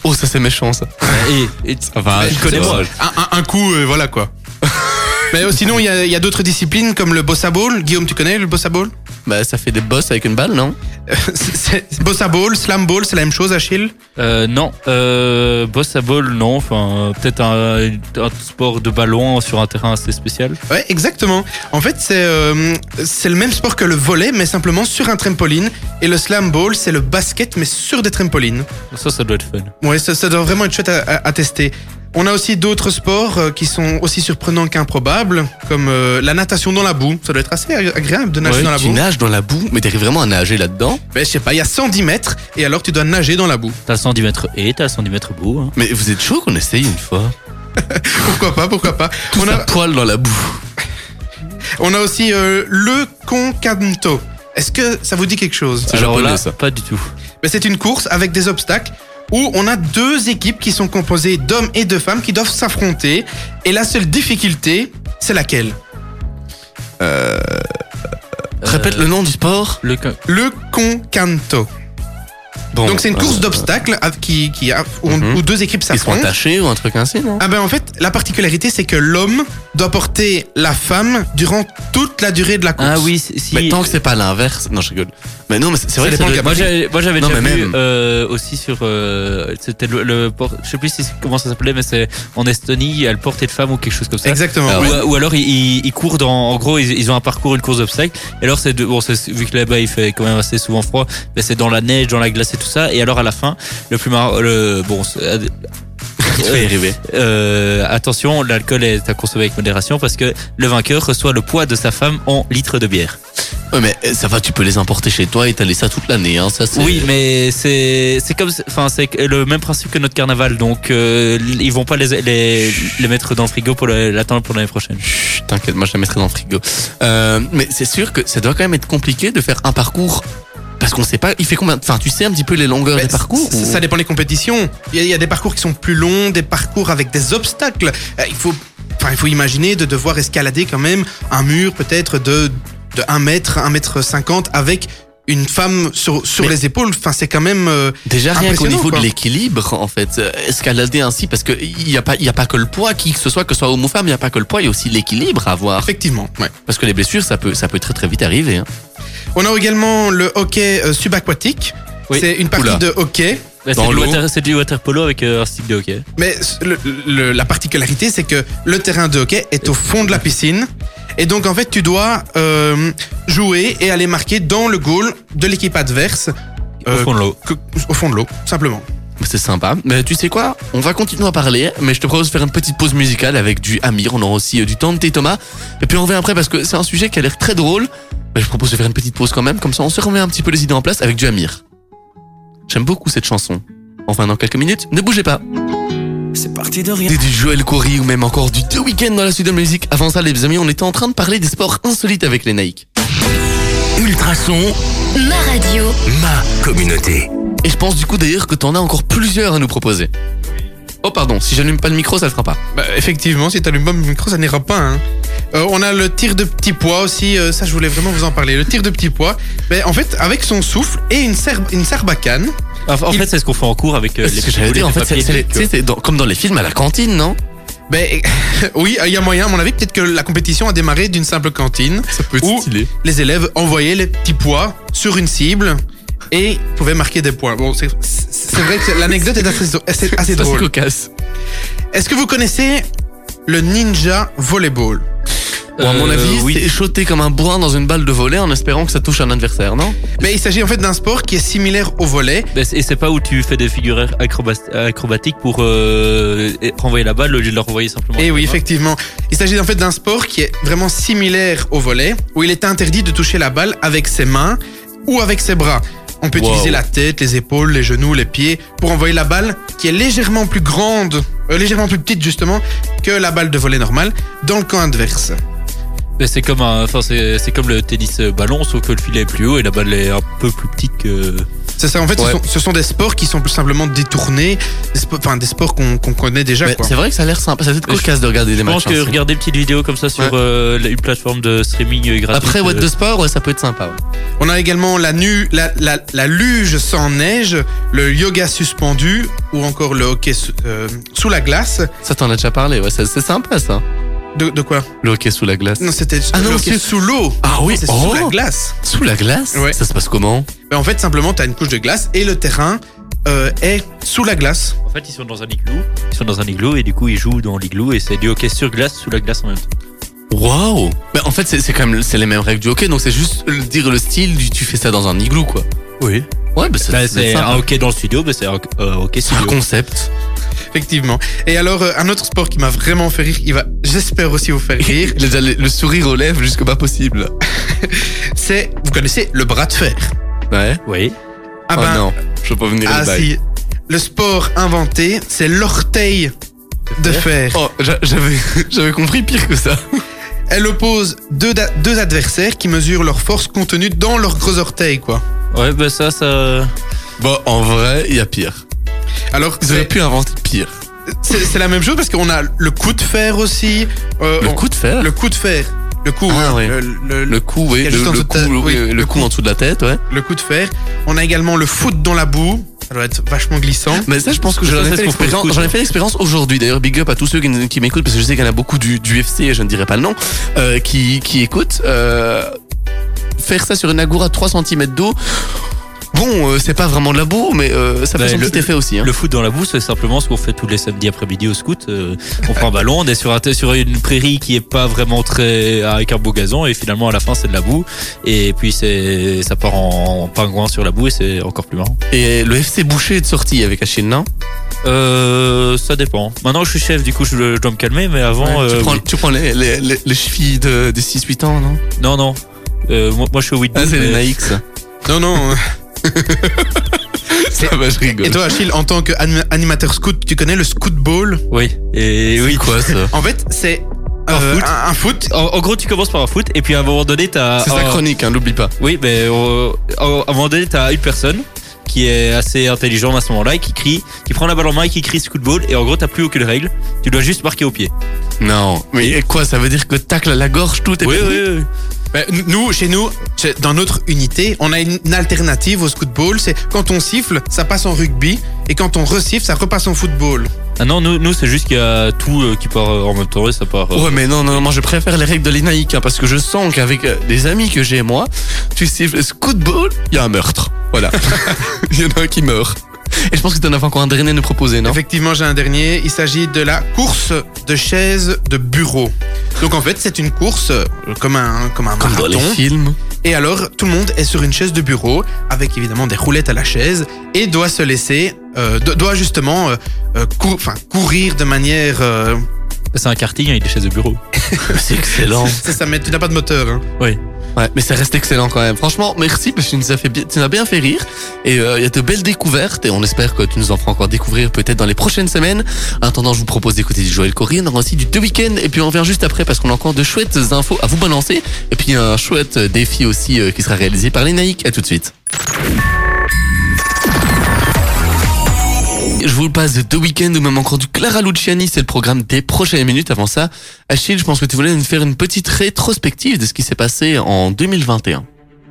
Oh, ça c'est méchant ça. Et, et- va, Mais je connais moi. Un, un- un coup, euh, voilà quoi. Mais euh, sinon, il y a, il y a d'autres disciplines comme le bossa ball. Guillaume, tu connais le bossa ball? Bah, ça fait des bosses avec une balle, non? C'est- c'est- Bossa ball, slam ball, c'est la même chose, Achille? Euh, non, euh, boss à ball, non. Enfin, euh, peut-être un, un sport de ballon sur un terrain assez spécial. Ouais, exactement. En fait, c'est euh, c'est le même sport que le volet, mais simplement sur un trampoline. Et le slam ball, c'est le basket, mais sur des trampolines. Ça, ça doit être fun. Ouais, ça, ça doit vraiment être chouette à, à- à tester. On a aussi d'autres sports euh, qui sont aussi surprenants qu'improbables, comme euh, la natation dans la boue. Ça doit être assez ag- agréable de nager Ouais, dans la Tu boue. nages dans la boue, mais t'arrives vraiment à nager là-dedans Ben, je sais pas, il y a 110 mètres, et alors tu dois nager dans la boue. T'as 110 mètres et t'as 110 mètres bout. Hein. Mais vous êtes chaud qu'on essaye une fois Pourquoi pas, pourquoi pas. On a, poil dans la boue. on a aussi euh, le concanto. Est-ce que ça vous dit quelque chose? C'est Alors japonais, là, ça. pas du tout. Ben, C'est une course avec des obstacles où on a deux équipes qui sont composées d'hommes et de femmes qui doivent s'affronter. Et la seule difficulté, c'est laquelle Répète le nom du sport. Le Le concanto. Bon, Donc c'est une euh, course d'obstacles av- qui, qui a- où, on- Mhm. où deux équipes Ils sont s'affrontent. attachés ou un truc ainsi, non? Ah ben en fait, la particularité c'est que l'homme doit porter la femme durant toute la durée de la course. Ah oui, si. si- Mais tant que c'est pas l'inverse. Non, je rigole. Mais non, mais c'est c'est vrai Ça que ça dépend doit Moi j'avais, moi j'avais Non, déjà mais vu même. euh, aussi sur euh, c'était le, le port, je sais plus si, comment ça s'appelait mais c'est en Estonie il y a le portée de femme ou quelque chose comme ça. Exactement. Ah Ou, alors ils, ils, ils courent dans en gros ils, ils ont un parcours une course d'obstacles et alors c'est de- bon c'est- vu que là-bas il fait quand même assez souvent froid mais c'est dans la neige dans la glace et tout ça et alors à la fin le plus marrant le bon arriver. Euh, attention, l'alcool est à consommer avec modération parce que le vainqueur reçoit le poids de sa femme en litres de bière. Ouais, mais euh, ça va, tu peux les importer chez toi et t'aller ça toute l'année. Hein. Ça, Oui, mais c'est c'est comme enfin c'est le même principe que notre carnaval, donc euh, ils vont pas les les, les mettre dans le frigo pour l'attendre pour l'année prochaine. T'inquiète, moi je la mettrai dans le frigo. Euh, mais c'est sûr que ça doit quand même être compliqué de faire un parcours. Parce qu'on sait pas, il fait combien. Enfin, tu sais un petit peu les longueurs Mais des parcours ça, ou- ça dépend des compétitions. Il y, a, il y a des parcours qui sont plus longs, des parcours avec des obstacles. Euh, il faut, enfin, il faut imaginer de devoir escalader quand même un mur peut-être de, de 1 mètre, 1 mètre 50 avec une femme sur, sur Mais- les épaules. Enfin, c'est quand même. euh, Déjà rien qu'au niveau quoi. de l'équilibre, en fait, euh, escalader ainsi, parce que il y a pas, il y a pas que le poids, qui que ce soit, que ce soit homme ou femme, il y a pas que le poids, il y a aussi l'équilibre à avoir. effectivement. Ouais. Parce que les blessures, ça peut, ça peut très très vite arriver. Hein. On a également le hockey euh, subaquatique. Oui. C'est une partie Oula. de hockey. Dans c'est du, l'eau. water, c'est du water polo avec euh, un stick de hockey. Mais le- le- la particularité, c'est que le terrain de hockey est au fond de la piscine. Et donc, en fait, tu dois euh, jouer et aller marquer dans le goal de l'équipe adverse. Au euh, fond de l'eau. au fond de l'eau, simplement. C'est sympa. Mais tu sais quoi? On va continuer à parler, mais je te propose de faire une petite pause musicale avec du Amir. On aura aussi euh, du Tante Thomas. Et puis on revient après parce que c'est un sujet qui a l'air très drôle. Mais je propose de faire une petite pause quand même, comme ça on se remet un petit peu les idées en place avec du Amir. J'aime beaucoup cette chanson. Enfin, dans quelques minutes, ne bougez pas. C'est parti de rien. Du Joël Coury ou même encore du The Weeknd dans la suite de la musique. Avant ça, les amis, on était en train de parler des sports insolites avec les Nike. Ultrason, Ma radio. ma communauté. Et je pense du coup d'ailleurs que t'en as encore plusieurs à nous proposer. Oh pardon, si j'allume pas le micro, ça le fera pas. Bah, effectivement, si tu allumes pas le micro, ça n'ira pas. hein. Euh, on a le tir de petit pois aussi. euh, ça, je voulais vraiment vous en parler. Le tir de petit pois. Mais en fait, avec son souffle et une, serbe, une serbacane. En Il- fait, c'est ce qu'on fait en cours avec euh, les que j'allais petits dire, en boulets fait, de c'est- comme dans les films à la cantine, non? Ben, oui, il y a moyen, à mon avis, peut-être que la compétition a démarré d'une simple cantine. Ça peut Ou les élèves envoyaient les petits pois sur une cible et pouvaient marquer des points. Bon, c'est vrai que l'anecdote est assez, assez, assez C'est assez drôle. cocasse. Est-ce que vous connaissez le ninja volleyball? Bon, à mon Euh, avis, oui. c'est sauter comme un bourrin dans une balle de volet en espérant que ça touche un adversaire, non? Mais il s'agit en fait d'un sport qui est similaire au volet. C'est- Et c'est pas où tu fais des figures acroba- acrobatiques pour euh, renvoyer la balle au lieu de la renvoyer simplement. Et oui, Voilà. effectivement. Il s'agit en fait d'un sport qui est vraiment similaire au volet, où il est interdit de toucher la balle avec ses mains ou avec ses bras. On peut Wow. utiliser la tête, les épaules, les genoux, les pieds pour envoyer la balle qui est légèrement plus grande, euh, légèrement plus petite justement que la balle de volet normale dans le camp adverse. C'est comme un, enfin c'est c'est comme le tennis euh, ballon sauf que le filet est plus haut et la balle est un peu plus petite que. C'est ça, en fait, Ouais. ce, sont, ce sont des sports qui sont plus simplement détournés, des spo- enfin des sports qu'on qu'on connaît déjà. C'est vrai que ça a l'air sympa, ça doit être cocasse de regarder des Je pense matchs. que regarder une petite vidéo comme ça sur Ouais. euh, une plateforme de streaming euh, gratuite. Après What the Sport, ouais, ça peut être sympa. ouais. On a également la, nu, la, la, la luge sans neige, le yoga suspendu ou encore le hockey sous- euh, sous la glace. Ça t'en a déjà parlé, ouais, c'est c'est sympa ça. De, de quoi Le hockey sous la glace. Non, c'était Ah non, le hockey c'est- sous l'eau. Ah oui, c'est oh. sous la glace. Sous la glace Ouais. Ça se passe comment Mais en fait, simplement, tu as une couche de glace et le terrain euh, est sous la glace. En fait, ils sont dans un igloo. Ils sont dans un igloo et du coup, ils jouent dans l'igloo et c'est du hockey sur glace sous la glace en même temps. Waouh Mais en fait, c'est c'est quand même c'est les mêmes règles du hockey, donc c'est juste dire le style, du- tu fais ça dans un igloo, quoi. Oui. Ouais, bah c'est Bah, c'est un hockey dans le studio, mais c'est un euh, hockey C'est un studio. concept. Effectivement. Et alors, euh, un autre sport qui m'a vraiment fait rire, il va, j'espère aussi vous faire rire, le, le sourire aux lèvres jusqu'au pas possible. c'est, vous connaissez le bras de fer? Ouais. Oui. Ah oh ben, non, je peux pas venir ah le bail. si. Le sport inventé, c'est l'orteil de fer. Oh, j'a- j'avais j'avais compris pire que ça. Elle oppose deux, deux adversaires qui mesurent leur force contenue dans leurs gros orteils, quoi. Ouais, bah ça, ça. Bon, en vrai, il y a pire. Alors, Ils auraient pu inventer pire. c'est- c'est la même chose parce qu'on a le coup de fer aussi. euh, Le on- coup de fer le coup de fer. Le coup, Ah, hein, ouais. le, le- Le coup, oui, Il y a le, juste en le dessous de coup, ta- le, oui, le le coup en dessous de la tête, ouais. le coup de fer. On a également le foot dans la boue. Ça doit être vachement glissant. Mais ça, je pense que j'en ai fait l'expérience. le coup, J'en ai ça. fait l'expérience aujourd'hui. D'ailleurs, big up à tous ceux qui, qui m'écoutent parce que je sais qu'il y en a beaucoup du, du UFC, je ne dirai pas le nom, euh, qui, qui écoutent. Euh, faire ça sur une agoura à 3 cm d'eau. Bon, euh, c'est pas vraiment de la boue, mais euh, ça fait Bah, son le- petit effet aussi. Hein. Le foot dans la boue, c'est simplement ce qu'on fait tous les samedis après-midi au scout. Euh, on prend un ballon, on est sur, un, sur une prairie qui est pas vraiment très avec un beau gazon et finalement à la fin c'est de la boue et puis c'est ça part en, pingouin sur la boue et c'est encore plus marrant. Et le FC Boucher est de sortie avec Achille, non? Euh, ça dépend. Maintenant, je suis chef, du coup, je, je dois me calmer, mais avant, tu, prends, oui. tu prends les, les, les, les chevilles de, de 6-8 ans, non? Non, non. Euh, moi, moi, je suis au 8 Ah, c'est mais-. Non, non. Ça va, je rigole. Et toi, Achille, en tant qu'animateur scout, tu connais le scout ball Oui. Et oui. quoi ça? En fait, c'est Un euh, foot? un, un foot. En, en gros, tu commences par un foot, et puis à un moment donné, t'as. C'est sa un- chronique, hein, n'oublie pas. Oui, mais euh, à un moment donné, t'as une personne qui est assez intelligente à ce moment-là et qui crie, qui prend la balle en main et qui crie scootball. Et en gros, t'as plus aucune règle. Tu dois juste marquer au pied. Non. Mais quoi, ça veut dire que tacle à la gorge, tout est Oui, oui, oui. Ben, nous, chez nous, dans notre unité, on a une, alternative au scout ball. C'est quand on siffle, ça passe en rugby. Et quand on resiffle, ça repasse en football. Ah non, nous, nous c'est juste qu'il y a tout euh, qui part euh, en même temps et ça part. euh, Ouais, mais non, non, moi je préfère les règles de l'INAIC hein, parce que je sens qu'avec euh, des amis que j'ai, moi, tu siffles scootball, il y a un meurtre. Voilà. Il y en a un qui meurt. Et je pense que tu en as encore un dernier à nous proposer, non? Effectivement, j'ai un dernier. Il s'agit de la course de chaises de bureau. Donc en fait, c'est une course euh, comme un, comme un Comme dans marathon. les films. Et alors, tout le monde est sur une chaise de bureau, avec évidemment des roulettes à la chaise, et doit se laisser, euh, do- doit justement euh, euh, cou- enfin, courir de manière... euh, C'est un karting avec des chaises de bureau. C'est excellent. ça, ça met, tu n'as pas de moteur. Hein. Oui. Ouais, mais ça reste excellent quand même. Franchement, merci parce que tu nous as fait tu nous as bien fait rire. Et euh, il y a de belles découvertes et on espère que tu nous en feras encore découvrir peut-être dans les prochaines semaines. En attendant, je vous propose d'écouter du Joël Corry. On aura aussi du The Weeknd et puis on revient juste après parce qu'on a encore de chouettes infos à vous balancer. Et puis un chouette défi aussi euh, qui sera réalisé par les Naïcs. À tout de suite. Je vous passe de The Weeknd ou même encore du Clara Luciani, c'est le programme des prochaines minutes. Avant ça, Achille, je pense que tu voulais nous faire une petite rétrospective de ce qui s'est passé en 2021.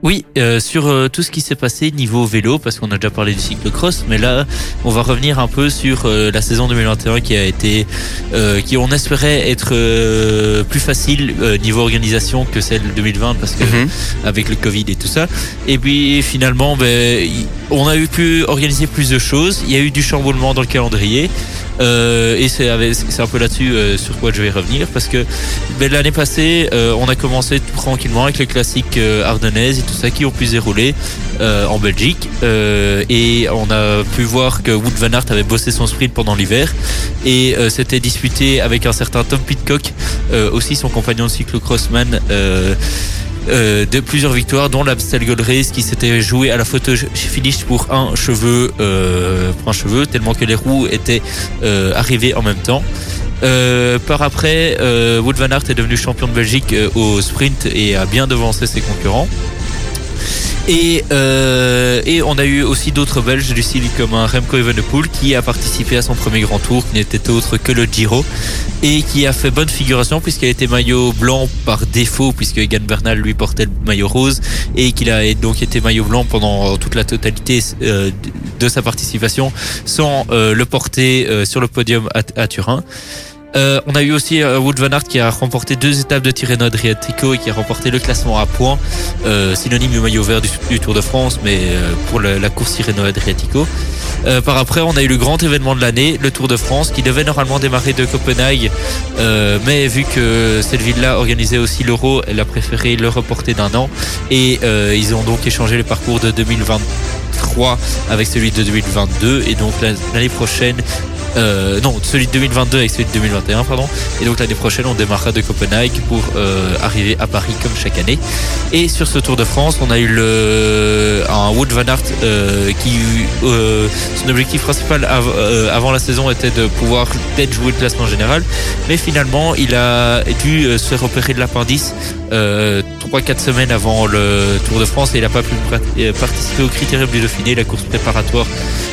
Oui, euh, sur euh, tout ce qui s'est passé niveau vélo, parce qu'on a déjà parlé du cyclocross, mais là, on va revenir un peu sur euh, la saison 2021 qui a été, euh, qui on espérait être euh, plus facile euh, niveau organisation que celle 2020, parce que Mhm. avec le Covid et tout ça. Et puis finalement, ben, on a eu pu organiser plus de choses. Il y a eu du chamboulement dans le calendrier. Euh, et c'est un peu là-dessus euh, sur quoi je vais revenir parce que ben, l'année passée, euh, on a commencé tout tranquillement avec les classiques euh, ardennaises et tout ça qui ont pu se dérouler euh, en Belgique. Euh, et on a pu voir que Wood Van Aert avait bossé son sprint pendant l'hiver et s'était disputé avec un certain Tom Pitcock, aussi son compagnon de cyclocrossman. Euh, euh, de plusieurs victoires, dont l'Amstel Race qui s'était joué à la photo finish pour un cheveu, euh, un cheveu, tellement que les roues étaient euh, arrivées en même temps. Par après, Wout van Aert est devenu champion de Belgique au sprint et a bien devancé ses concurrents. Et, euh, et on a eu aussi d'autres Belges du style comme un Remco Evenepoel qui a participé à son premier grand tour, qui n'était autre que le Giro, et qui a fait bonne figuration puisqu'il a été maillot blanc par défaut, puisque Egan Bernal lui portait le maillot rose, et qu'il a donc été maillot blanc pendant toute la totalité euh, de sa participation, sans euh, le porter euh, sur le podium à Turin. Euh, on a eu aussi euh, Wout van Aert qui a remporté deux étapes de Tirreno Adriatico et qui a remporté le classement à points, euh, synonyme du maillot vert du, Tour de France, mais pour la course Tirreno Adriatico. Par après, on a eu le grand événement de l'année, le Tour de France, qui devait normalement démarrer de Copenhague, mais vu que cette ville-là organisait aussi l'Euro, elle a préféré le reporter d'un an. Et ils ont donc échangé le parcours de 2023 avec celui de 2022 et donc la- l'année prochaine euh, non, celui de 2022 avec celui de 2021, pardon. Et donc l'année prochaine, on démarrera de Copenhague pour euh, arriver à Paris comme chaque année. Et sur ce Tour de France, on a eu le, un Wood Van Aert euh, qui, euh, son objectif principal euh, avant la saison était de pouvoir peut-être jouer le classement général, mais finalement, il a dû euh, se faire opérer de l'appendice euh, 3-4 semaines avant le Tour de France et il n'a pas pu participer au Critérium du Dauphiné, la course préparatoire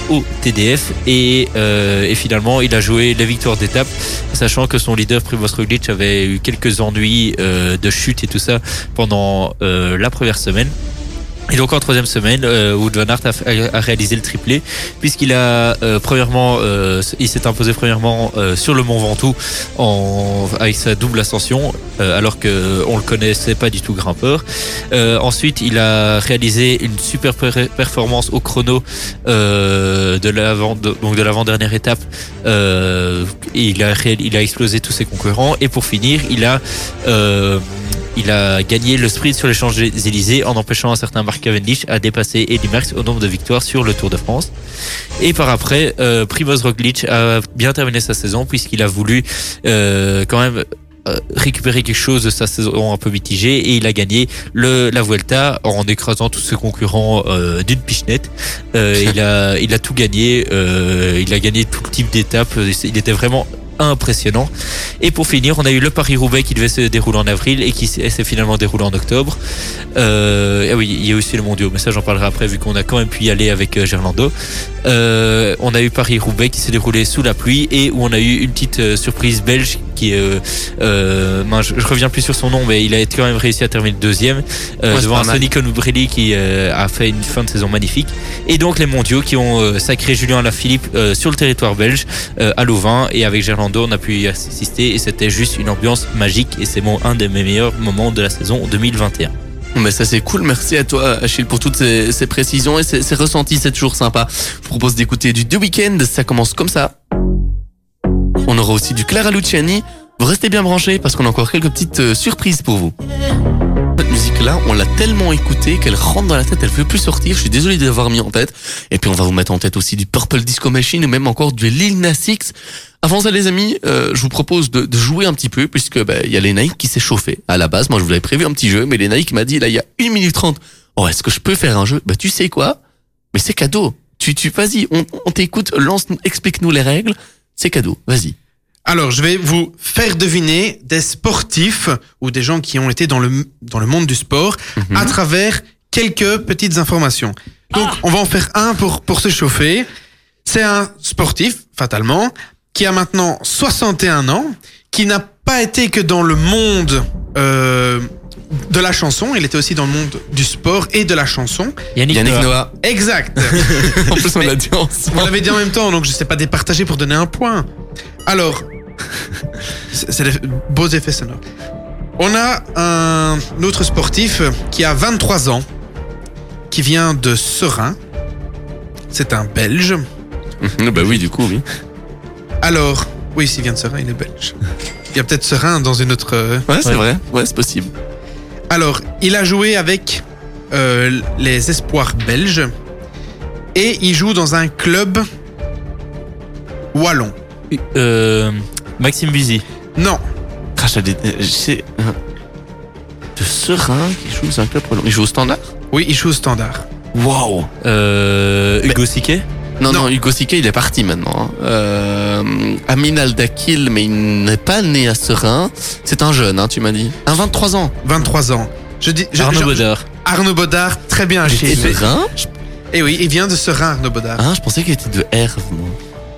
au TDF et, et finalement il a joué la victoire d'étape sachant que son leader Primoz Roglic avait eu quelques ennuis euh, de chute et tout ça pendant euh, la première semaine et donc en troisième semaine, euh, Wout van Aert a, réalisé le triplé puisqu'il a euh, premièrement, euh, il s'est imposé premièrement euh, sur le Mont Ventoux en, avec sa double ascension, euh, alors que on le connaissait pas du tout grimpeur. Euh, ensuite, il a réalisé une super per- performance au chrono de l'avant, donc de l'avant dernière étape. Il a, il a explosé tous ses concurrents. Et pour finir, il a il a gagné le sprint sur les Champs-Élysées en empêchant un certain Mark Cavendish à dépasser Eddy Merckx au nombre de victoires sur le Tour de France. Et par après, euh, Primoz Roglic a bien terminé sa saison puisqu'il a voulu euh, quand même euh, récupérer quelque chose de sa saison un peu mitigée et il a gagné le la Vuelta en écrasant tous ses concurrents d'une pichenette. Euh, il a il a tout gagné, il a gagné tout type d'étapes. Il était vraiment impressionnant. Et pour finir, on a eu le Paris-Roubaix qui devait se dérouler en avril et qui s'est finalement déroulé en octobre. Euh, et oui, il y a aussi le mondiaux, mais ça j'en parlerai après vu qu'on a quand même pu y aller avec euh, Gerlando. Euh, on a eu Paris-Roubaix qui s'est déroulé sous la pluie et où on a eu une petite surprise belge qui euh, euh, mince, je, je reviens plus sur son nom, mais il a quand même réussi à terminer deuxième euh, Ouais, devant un. Sonny Colbrelli qui euh, a fait une fin de saison magnifique. Et donc les mondiaux qui ont sacré Julien Alaphilippe sur le territoire belge à Louvain et avec Gerlando on a pu y assister et c'était juste une ambiance magique et c'est mon un de mes meilleurs moments de la saison 2021. Mais ça c'est cool, merci à toi Achille pour toutes ces, ces précisions et ces, ces ressentis, c'est toujours sympa. Je vous propose d'écouter du The Weeknd, ça commence comme ça. On aura aussi du Clara Luciani. Vous restez bien branchés parce qu'on a encore quelques petites euh, surprises pour vous. Cette musique-là, on l'a tellement écoutée qu'elle rentre dans la tête, elle ne veut plus sortir. Je suis désolé de l'avoir mis en tête. Et puis on va vous mettre en tête aussi du Purple Disco Machine ou même encore du Lil Nas X. Avant ça, les amis, euh, je vous propose de, jouer un petit peu puisque bah, il y a Nike qui s'est chauffé. À la base, moi je vous avais prévu un petit jeu, mais Nike m'a dit là il y a 1 minute 30. Oh, est-ce que je peux faire un jeu? Bah tu sais quoi? Mais c'est cadeau. Tu, tu, vas-y, on, on t'écoute, lance, explique-nous les règles. C'est cadeau, vas-y. Alors, je vais vous faire deviner des sportifs ou des gens qui ont été dans le, dans le monde du sport Mhm. à travers quelques petites informations. Donc, on va en faire un pour, pour se chauffer. C'est un sportif, fatalement, qui a maintenant 61 ans, qui n'a pas été que dans le monde euh, de la chanson, il était aussi dans le monde du sport et de la chanson. Yannick, Yannick Noah. Noah. Exact. En plus, on l'a dit ensemble. Vous l'avez dit en même temps, donc je ne sais pas départager pour donner un point. Alors, c'est des beaux effets sonores. On a un autre sportif qui a 23 ans, qui vient de Serein. C'est un Belge. bah oui, du coup, oui. Alors, oui, s'il vient de Serein, il est belge. Il y a peut-être Serein dans une autre... euh, Ouais, c'est Ouais. vrai. Ouais, c'est possible. Alors, il a joué avec euh, les Espoirs belges et il joue dans un club wallon. Euh, Maxime Buzy. Non, Ah, j'allais- euh, euh, De Serein qui joue dans un club wallon. Il joue au standard? Oui, il joue au standard. Waouh Euh, Hugo Siquet? Non, non, Non. Hugo Siquet, il est parti maintenant. hein. Euh, Amin Aldakil, mais il n'est pas né à Serein. C'est un jeune, hein, tu m'as dit. Un 23 ans. 23 ans. Je dis, je- Arnaud je- Baudard. Arnaud Baudard, très bien. Serein Et oui, il vient de Serein, Arnaud Baudard. Ah, je pensais qu'il était de Herve, moi.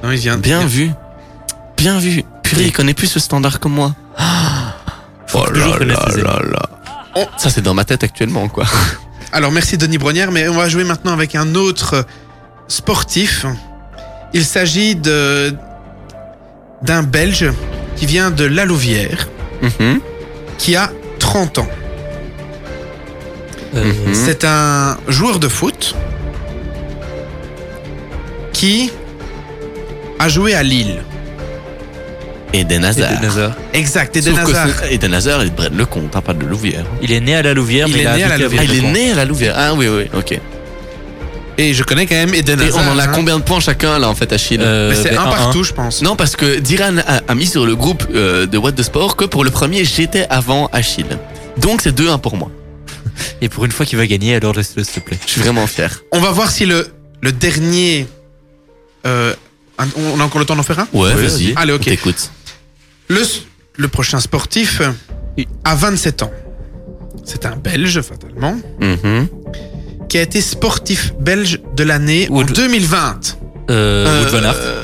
Non, il vient. Bien il- vu. Bien vu. Purée, il connaît plus ce standard que moi. Oh toujours là connaître là ses là là. Oh, Ça, c'est dans ma tête actuellement, quoi. Alors merci Denis Brognière, mais on va jouer maintenant avec un autre sportif. Il s'agit de d'un Belge qui vient de La Louvière, Mhm. qui a 30 ans. Euh, Mhm. C'est un joueur de foot qui a joué à Lille. Eden Hazard. Eden Hazard. Exact, Eden Sauf Hazard. Eden Hazard, il est de Braine-le-Comte, hein, pas de Louvière. Il est né à la Louvière, Il mais est il a né à la Louvière. Ah, il est né à la Louvière. Ah oui, oui, ok. Et je connais quand même Eden Et on en a hein. combien de points chacun, là, en fait, Achille Euh, Mais c'est ben, un 1-1. partout, je pense. Non, parce que Diran a, a mis sur le groupe euh, de What the Sport que pour le premier, j'étais avant Achille. Donc c'est 2-1 pour moi. Et pour une fois qu'il va gagner, alors laisse-le s'il te plaît. Je suis vraiment fier. On va voir si le, le dernier. euh, on a encore le temps d'en faire un? Ouais, Ouais, vas-y. Allez, ok. On t'écoute. le, le prochain sportif a 27 ans. C'est un Belge, fatalement, Mhm. Qui a été sportif belge de l'année en Wood. 2020. Euh, Wout van Aert. Euh,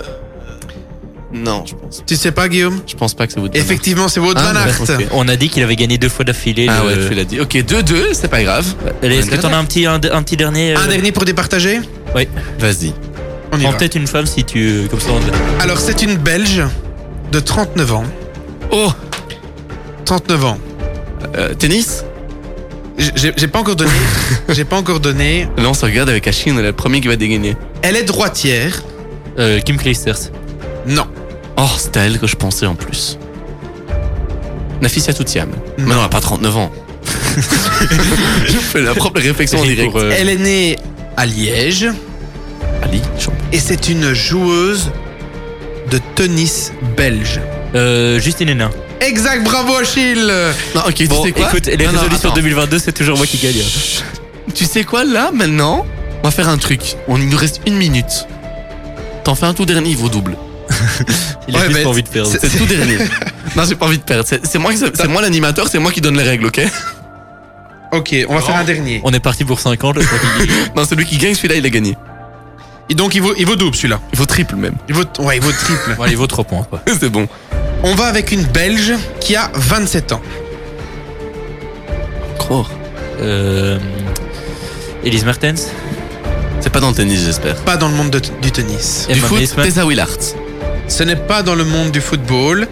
Non, je pense. Tu sais pas, Guillaume? Je pense pas que c'est Wout van Aert. Effectivement, c'est Wout Ah, van Aert. ok. On a dit qu'il avait gagné deux fois d'affilée. Ah le- ouais, tu l'as dit. Ok, 2-2, c'est pas grave. Allez, est-ce que On t'en as un petit, un, un petit dernier Un euh, dernier pour départager? Vas-y. On y Prends va. peut-être une femme si tu. Comme ça, on- Alors, c'est une Belge de 39 ans. Oh, 39 ans. euh, tennis? J'ai pas encore donné. J'ai pas encore donné. Là, on se regarde avec Achille, on est le premier qui va dégainer. Elle est droitière. Euh, Kim Clijsters. Non. Oh, c'était à elle que je pensais en plus. Nafisa Toutiam. Non. Mais non, elle a pas 39 ans. Je fais la propre réflexion en direct. pour, euh, Elle est née à Liège Ali, champ- et c'est une joueuse de tennis belge. euh, Justine Hénin. Exact, bravo Achille Non, ok, Bon, tu sais quoi écoute, les Non, non, résolutions attends. 2022, c'est toujours moi qui gagne. Tu sais quoi, là, maintenant, on va faire un truc. On, il nous reste une minute. T'en fais un tout dernier niveau double. Il a Ouais, juste pas envie de perdre. C'est tout dernier. Non, j'ai pas envie de perdre. C'est moi, moi l'animateur, c'est moi qui donne les règles, ok? Ok, on va faire un dernier. On est parti pour 5 ans, je crois qu'il gagne. Non, celui qui gagne, celui-là, il a gagné. Et donc il vaut, il vaut double celui-là. Il faut triple même. Il vaut, ouais, il vaut triple. Il vaut 3 points. C'est bon. On va avec une Belge qui a 27 ans. Croire. Euh, Elise Mertens. C'est pas dans le tennis, j'espère. Pas dans le monde de- du tennis. Du Emma foot, Meisman. Tessa Willard. Ce n'est pas dans le monde du football.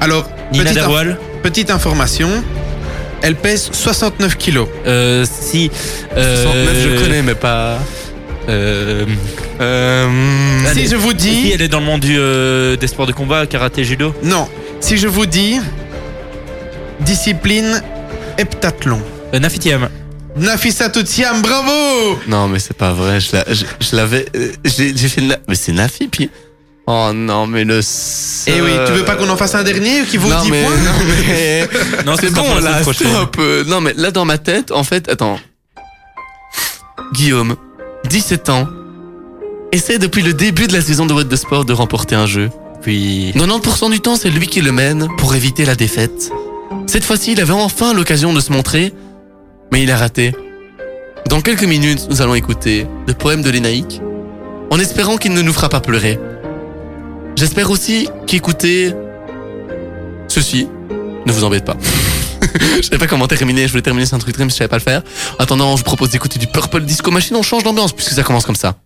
Alors, Nina petite, inf- Derwal. petite information. Elle pèse 69 kilos. Euh, si. Euh, 69, je connais, mais pas. Euh, Euh... Si je vous si dis... elle est dans le monde du, euh, des sports de combat, karaté, judo. Non. Si je vous dis... Discipline heptathlon. Euh, Nafitiam. Nafissa Toutiam, bravo Non, mais c'est pas vrai. Je la- je- je l'avais. euh, J'ai j'ai fait. la- Mais c'est Nafi, puis. Oh non, mais le. Eh oui, tu veux pas qu'on en fasse un dernier qui vaut non, 10 mais, points non, mais. Non, C'est pas pour bon, la là, semaine prochaine. stop. euh, Non, mais là, dans ma tête, en fait, attends. Guillaume, 17 ans, essaie depuis le début de la saison de What the Sport de remporter un jeu. Puis. 90% du temps, c'est lui qui le mène pour éviter la défaite. Cette fois-ci, il avait enfin l'occasion de se montrer, mais il a raté. Dans quelques minutes, nous allons écouter le poème de l'Énaïque, en espérant qu'il ne nous fera pas pleurer. J'espère aussi qu'écouter ceci ne vous embête pas. je savais pas comment terminer, je voulais terminer sur un truc mais je savais pas le faire. En attendant, je vous propose d'écouter du Purple Disco Machine, on change d'ambiance puisque ça commence comme ça.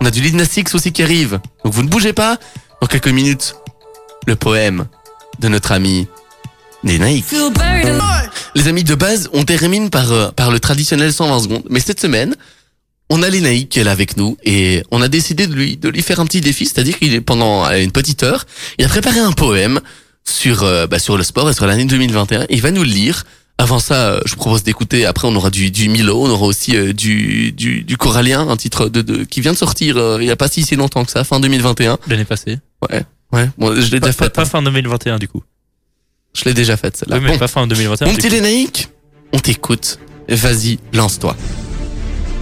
On a du X aussi qui arrive, donc vous ne bougez pas. Dans quelques minutes, le poème de notre ami Lénaïque. Les amis de base, on termine par, euh, par le traditionnel 120 secondes. Mais cette semaine, on a Lénaïque qui est là avec nous et on a décidé de lui, de lui faire un petit défi. C'est-à-dire qu'il est pendant euh, une petite heure, il a préparé un poème sur, euh, bah, sur le sport et sur l'année 2021. Il va nous le lire. Avant ça, euh, je vous propose d'écouter. Après, on aura du, du Milo, on aura aussi euh, du, du, du Corallien, un titre de, de, qui vient de sortir euh, il y a pas si, si longtemps que ça, fin 2021. L'année passée. Ouais, ouais. Bon, je l'ai déjà pas, faite. pas hein. fin 2021, du coup. Je l'ai déjà faite celle-là. Oui, mais Bon. pas fin 2021. Mon petit. Lénaïque, on t'écoute. Vas-y, lance-toi.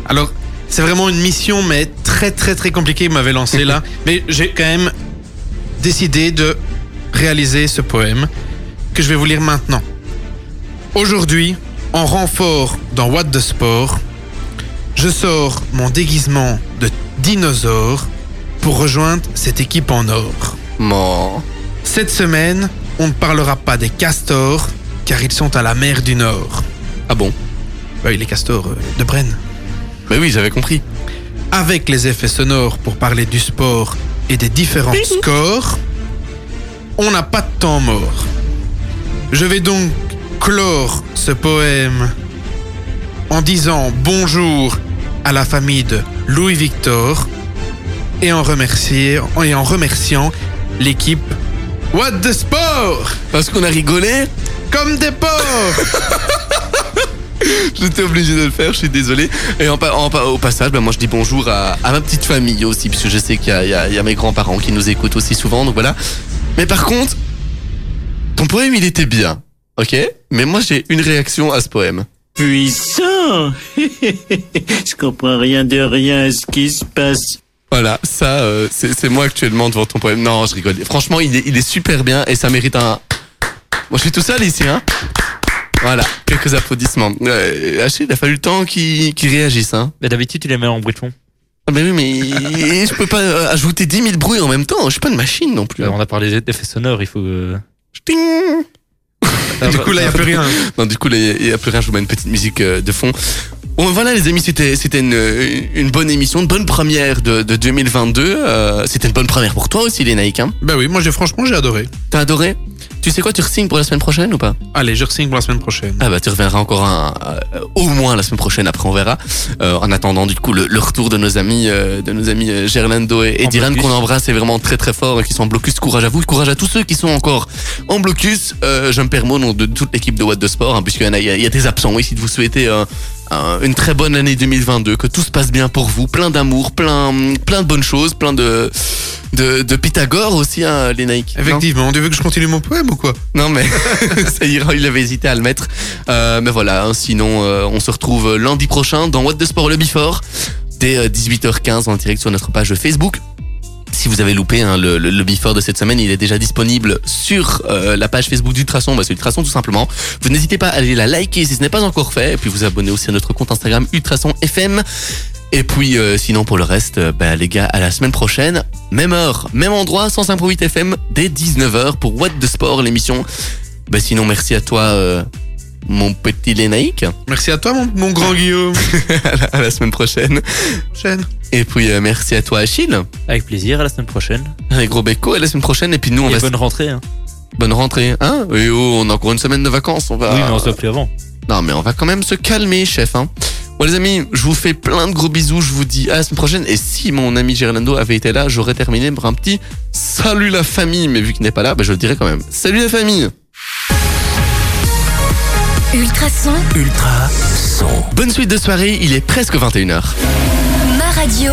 Alors, c'est vraiment une mission, mais très très très compliquée, que m'avait lancé là. mais j'ai quand même décidé de réaliser ce poème que je vais vous lire maintenant. Aujourd'hui, en renfort dans What the Sport, je sors mon déguisement de dinosaure pour rejoindre cette équipe en or. Mon... Cette semaine, on ne parlera pas des castors, car ils sont à la mer du Nord. Ah bon? Bah oui, les castors euh, de Brenne. Bah oui, j'avais compris. avec les effets sonores pour parler du sport et des différents scores, on n'a pas de temps mort. Je vais donc clore ce poème en disant bonjour à la famille de Louis Victor et en, remercier, et en remerciant l'équipe What the Sport Parce qu'on a rigolé, Comme des porcs j'étais obligé de le faire, je suis désolé. Et en, en au passage, bah, moi je dis bonjour à, à ma petite famille aussi, puisque je sais qu'il y y a mes grands-parents qui nous écoutent aussi souvent, donc voilà. Mais par contre, ton poème il était bien, ok? Mais moi j'ai une réaction à ce poème. Puissant Je comprends rien de rien à ce qui se passe. Voilà, ça, euh, c'est moi actuellement devant ton poème. Non, je rigole. Franchement, il est, il est super bien et ça mérite un. Moi, je suis tout seul ici, hein. Voilà, quelques applaudissements. Euh, Achille, il a fallu le temps qu'il réagisse, hein. Mais d'habitude, tu les mets en bruit de fond. Ah, mais oui, mais je peux pas euh, ajouter 10 000 bruits en même temps. Je suis pas une machine non plus. Euh, On a parlé d'effets sonores, il faut. euh, Ting. Du coup, là, il n'y a plus rien. Non, du coup, là, il n'y a plus rien. Je vous mets une petite musique euh, de fond. Bon, voilà, les amis, c'était c'était une, une bonne émission, une bonne première de, de 2022. Euh, c'était une bonne première pour toi aussi, les Nike, hein. Bah oui, moi, j'ai franchement, j'ai adoré. T'as adoré? Tu sais quoi, tu re pour la semaine prochaine ou pas? Allez, je re pour la semaine prochaine. Ah bah tu reviendras encore un, euh, au moins la semaine prochaine. Après on verra. Euh, en attendant du coup le, le retour de nos amis, euh, de nos amis Gerlando et, et Diran qu'on embrasse est vraiment très très fort et qui sont en blocus. Courage à vous, courage à tous ceux qui sont encore en blocus. Je me permets au nom de toute l'équipe de What de Sport, hein, puisqu'il y y a, des absents ici de vous souhaiter une très bonne année 2022, que tout se passe bien pour vous, plein d'amour, plein plein de bonnes choses, plein de de, de Pythagore aussi, hein, les Nike. Effectivement, tu veux que je continue mon poème ou quoi? Non mais ça ira, il avait hésité à le mettre. Euh, mais voilà, hein, sinon euh, on se retrouve lundi prochain dans What the Sport le Before dès euh, 18h15 en direct sur notre page Facebook. Si vous avez loupé hein, le, le, de cette semaine, il est déjà disponible sur euh, la page Facebook d'Ultrason, bah, c'est Ultrason tout simplement. Vous n'hésitez pas à aller la liker si ce n'est pas encore fait, et puis vous abonner aussi à notre compte Instagram Ultrason FM. Et puis euh, sinon pour le reste, euh, bah, les gars, à la semaine prochaine, même heure, même endroit, 105.8 FM dès 19h pour What the Sport, l'émission. Bah sinon merci à toi, mon petit Lénaïque. Merci à toi, mon, mon grand Guillaume. à, la, à la semaine prochaine. Chaîne. Et puis euh, merci à toi Achille. Avec plaisir, à la semaine prochaine. Un gros béco à la semaine prochaine. Et puis nous on Et va bonne rentrée. Hein. bonne rentrée. Hein Et oh, on a encore une semaine de vacances. On va. Oui, mais on se voit plus avant. Non mais on va quand même se calmer, chef. Hein. Bon les amis, je vous fais plein de gros bisous. Je vous dis à la semaine prochaine. Et si mon ami Gerlando avait été là, j'aurais terminé par un petit salut la famille. Mais vu qu'il n'est pas là, bah, je le dirai quand même. Salut la famille. Ultrason, Ultra son. Bonne suite de soirée. Il est presque 21h. ma radio.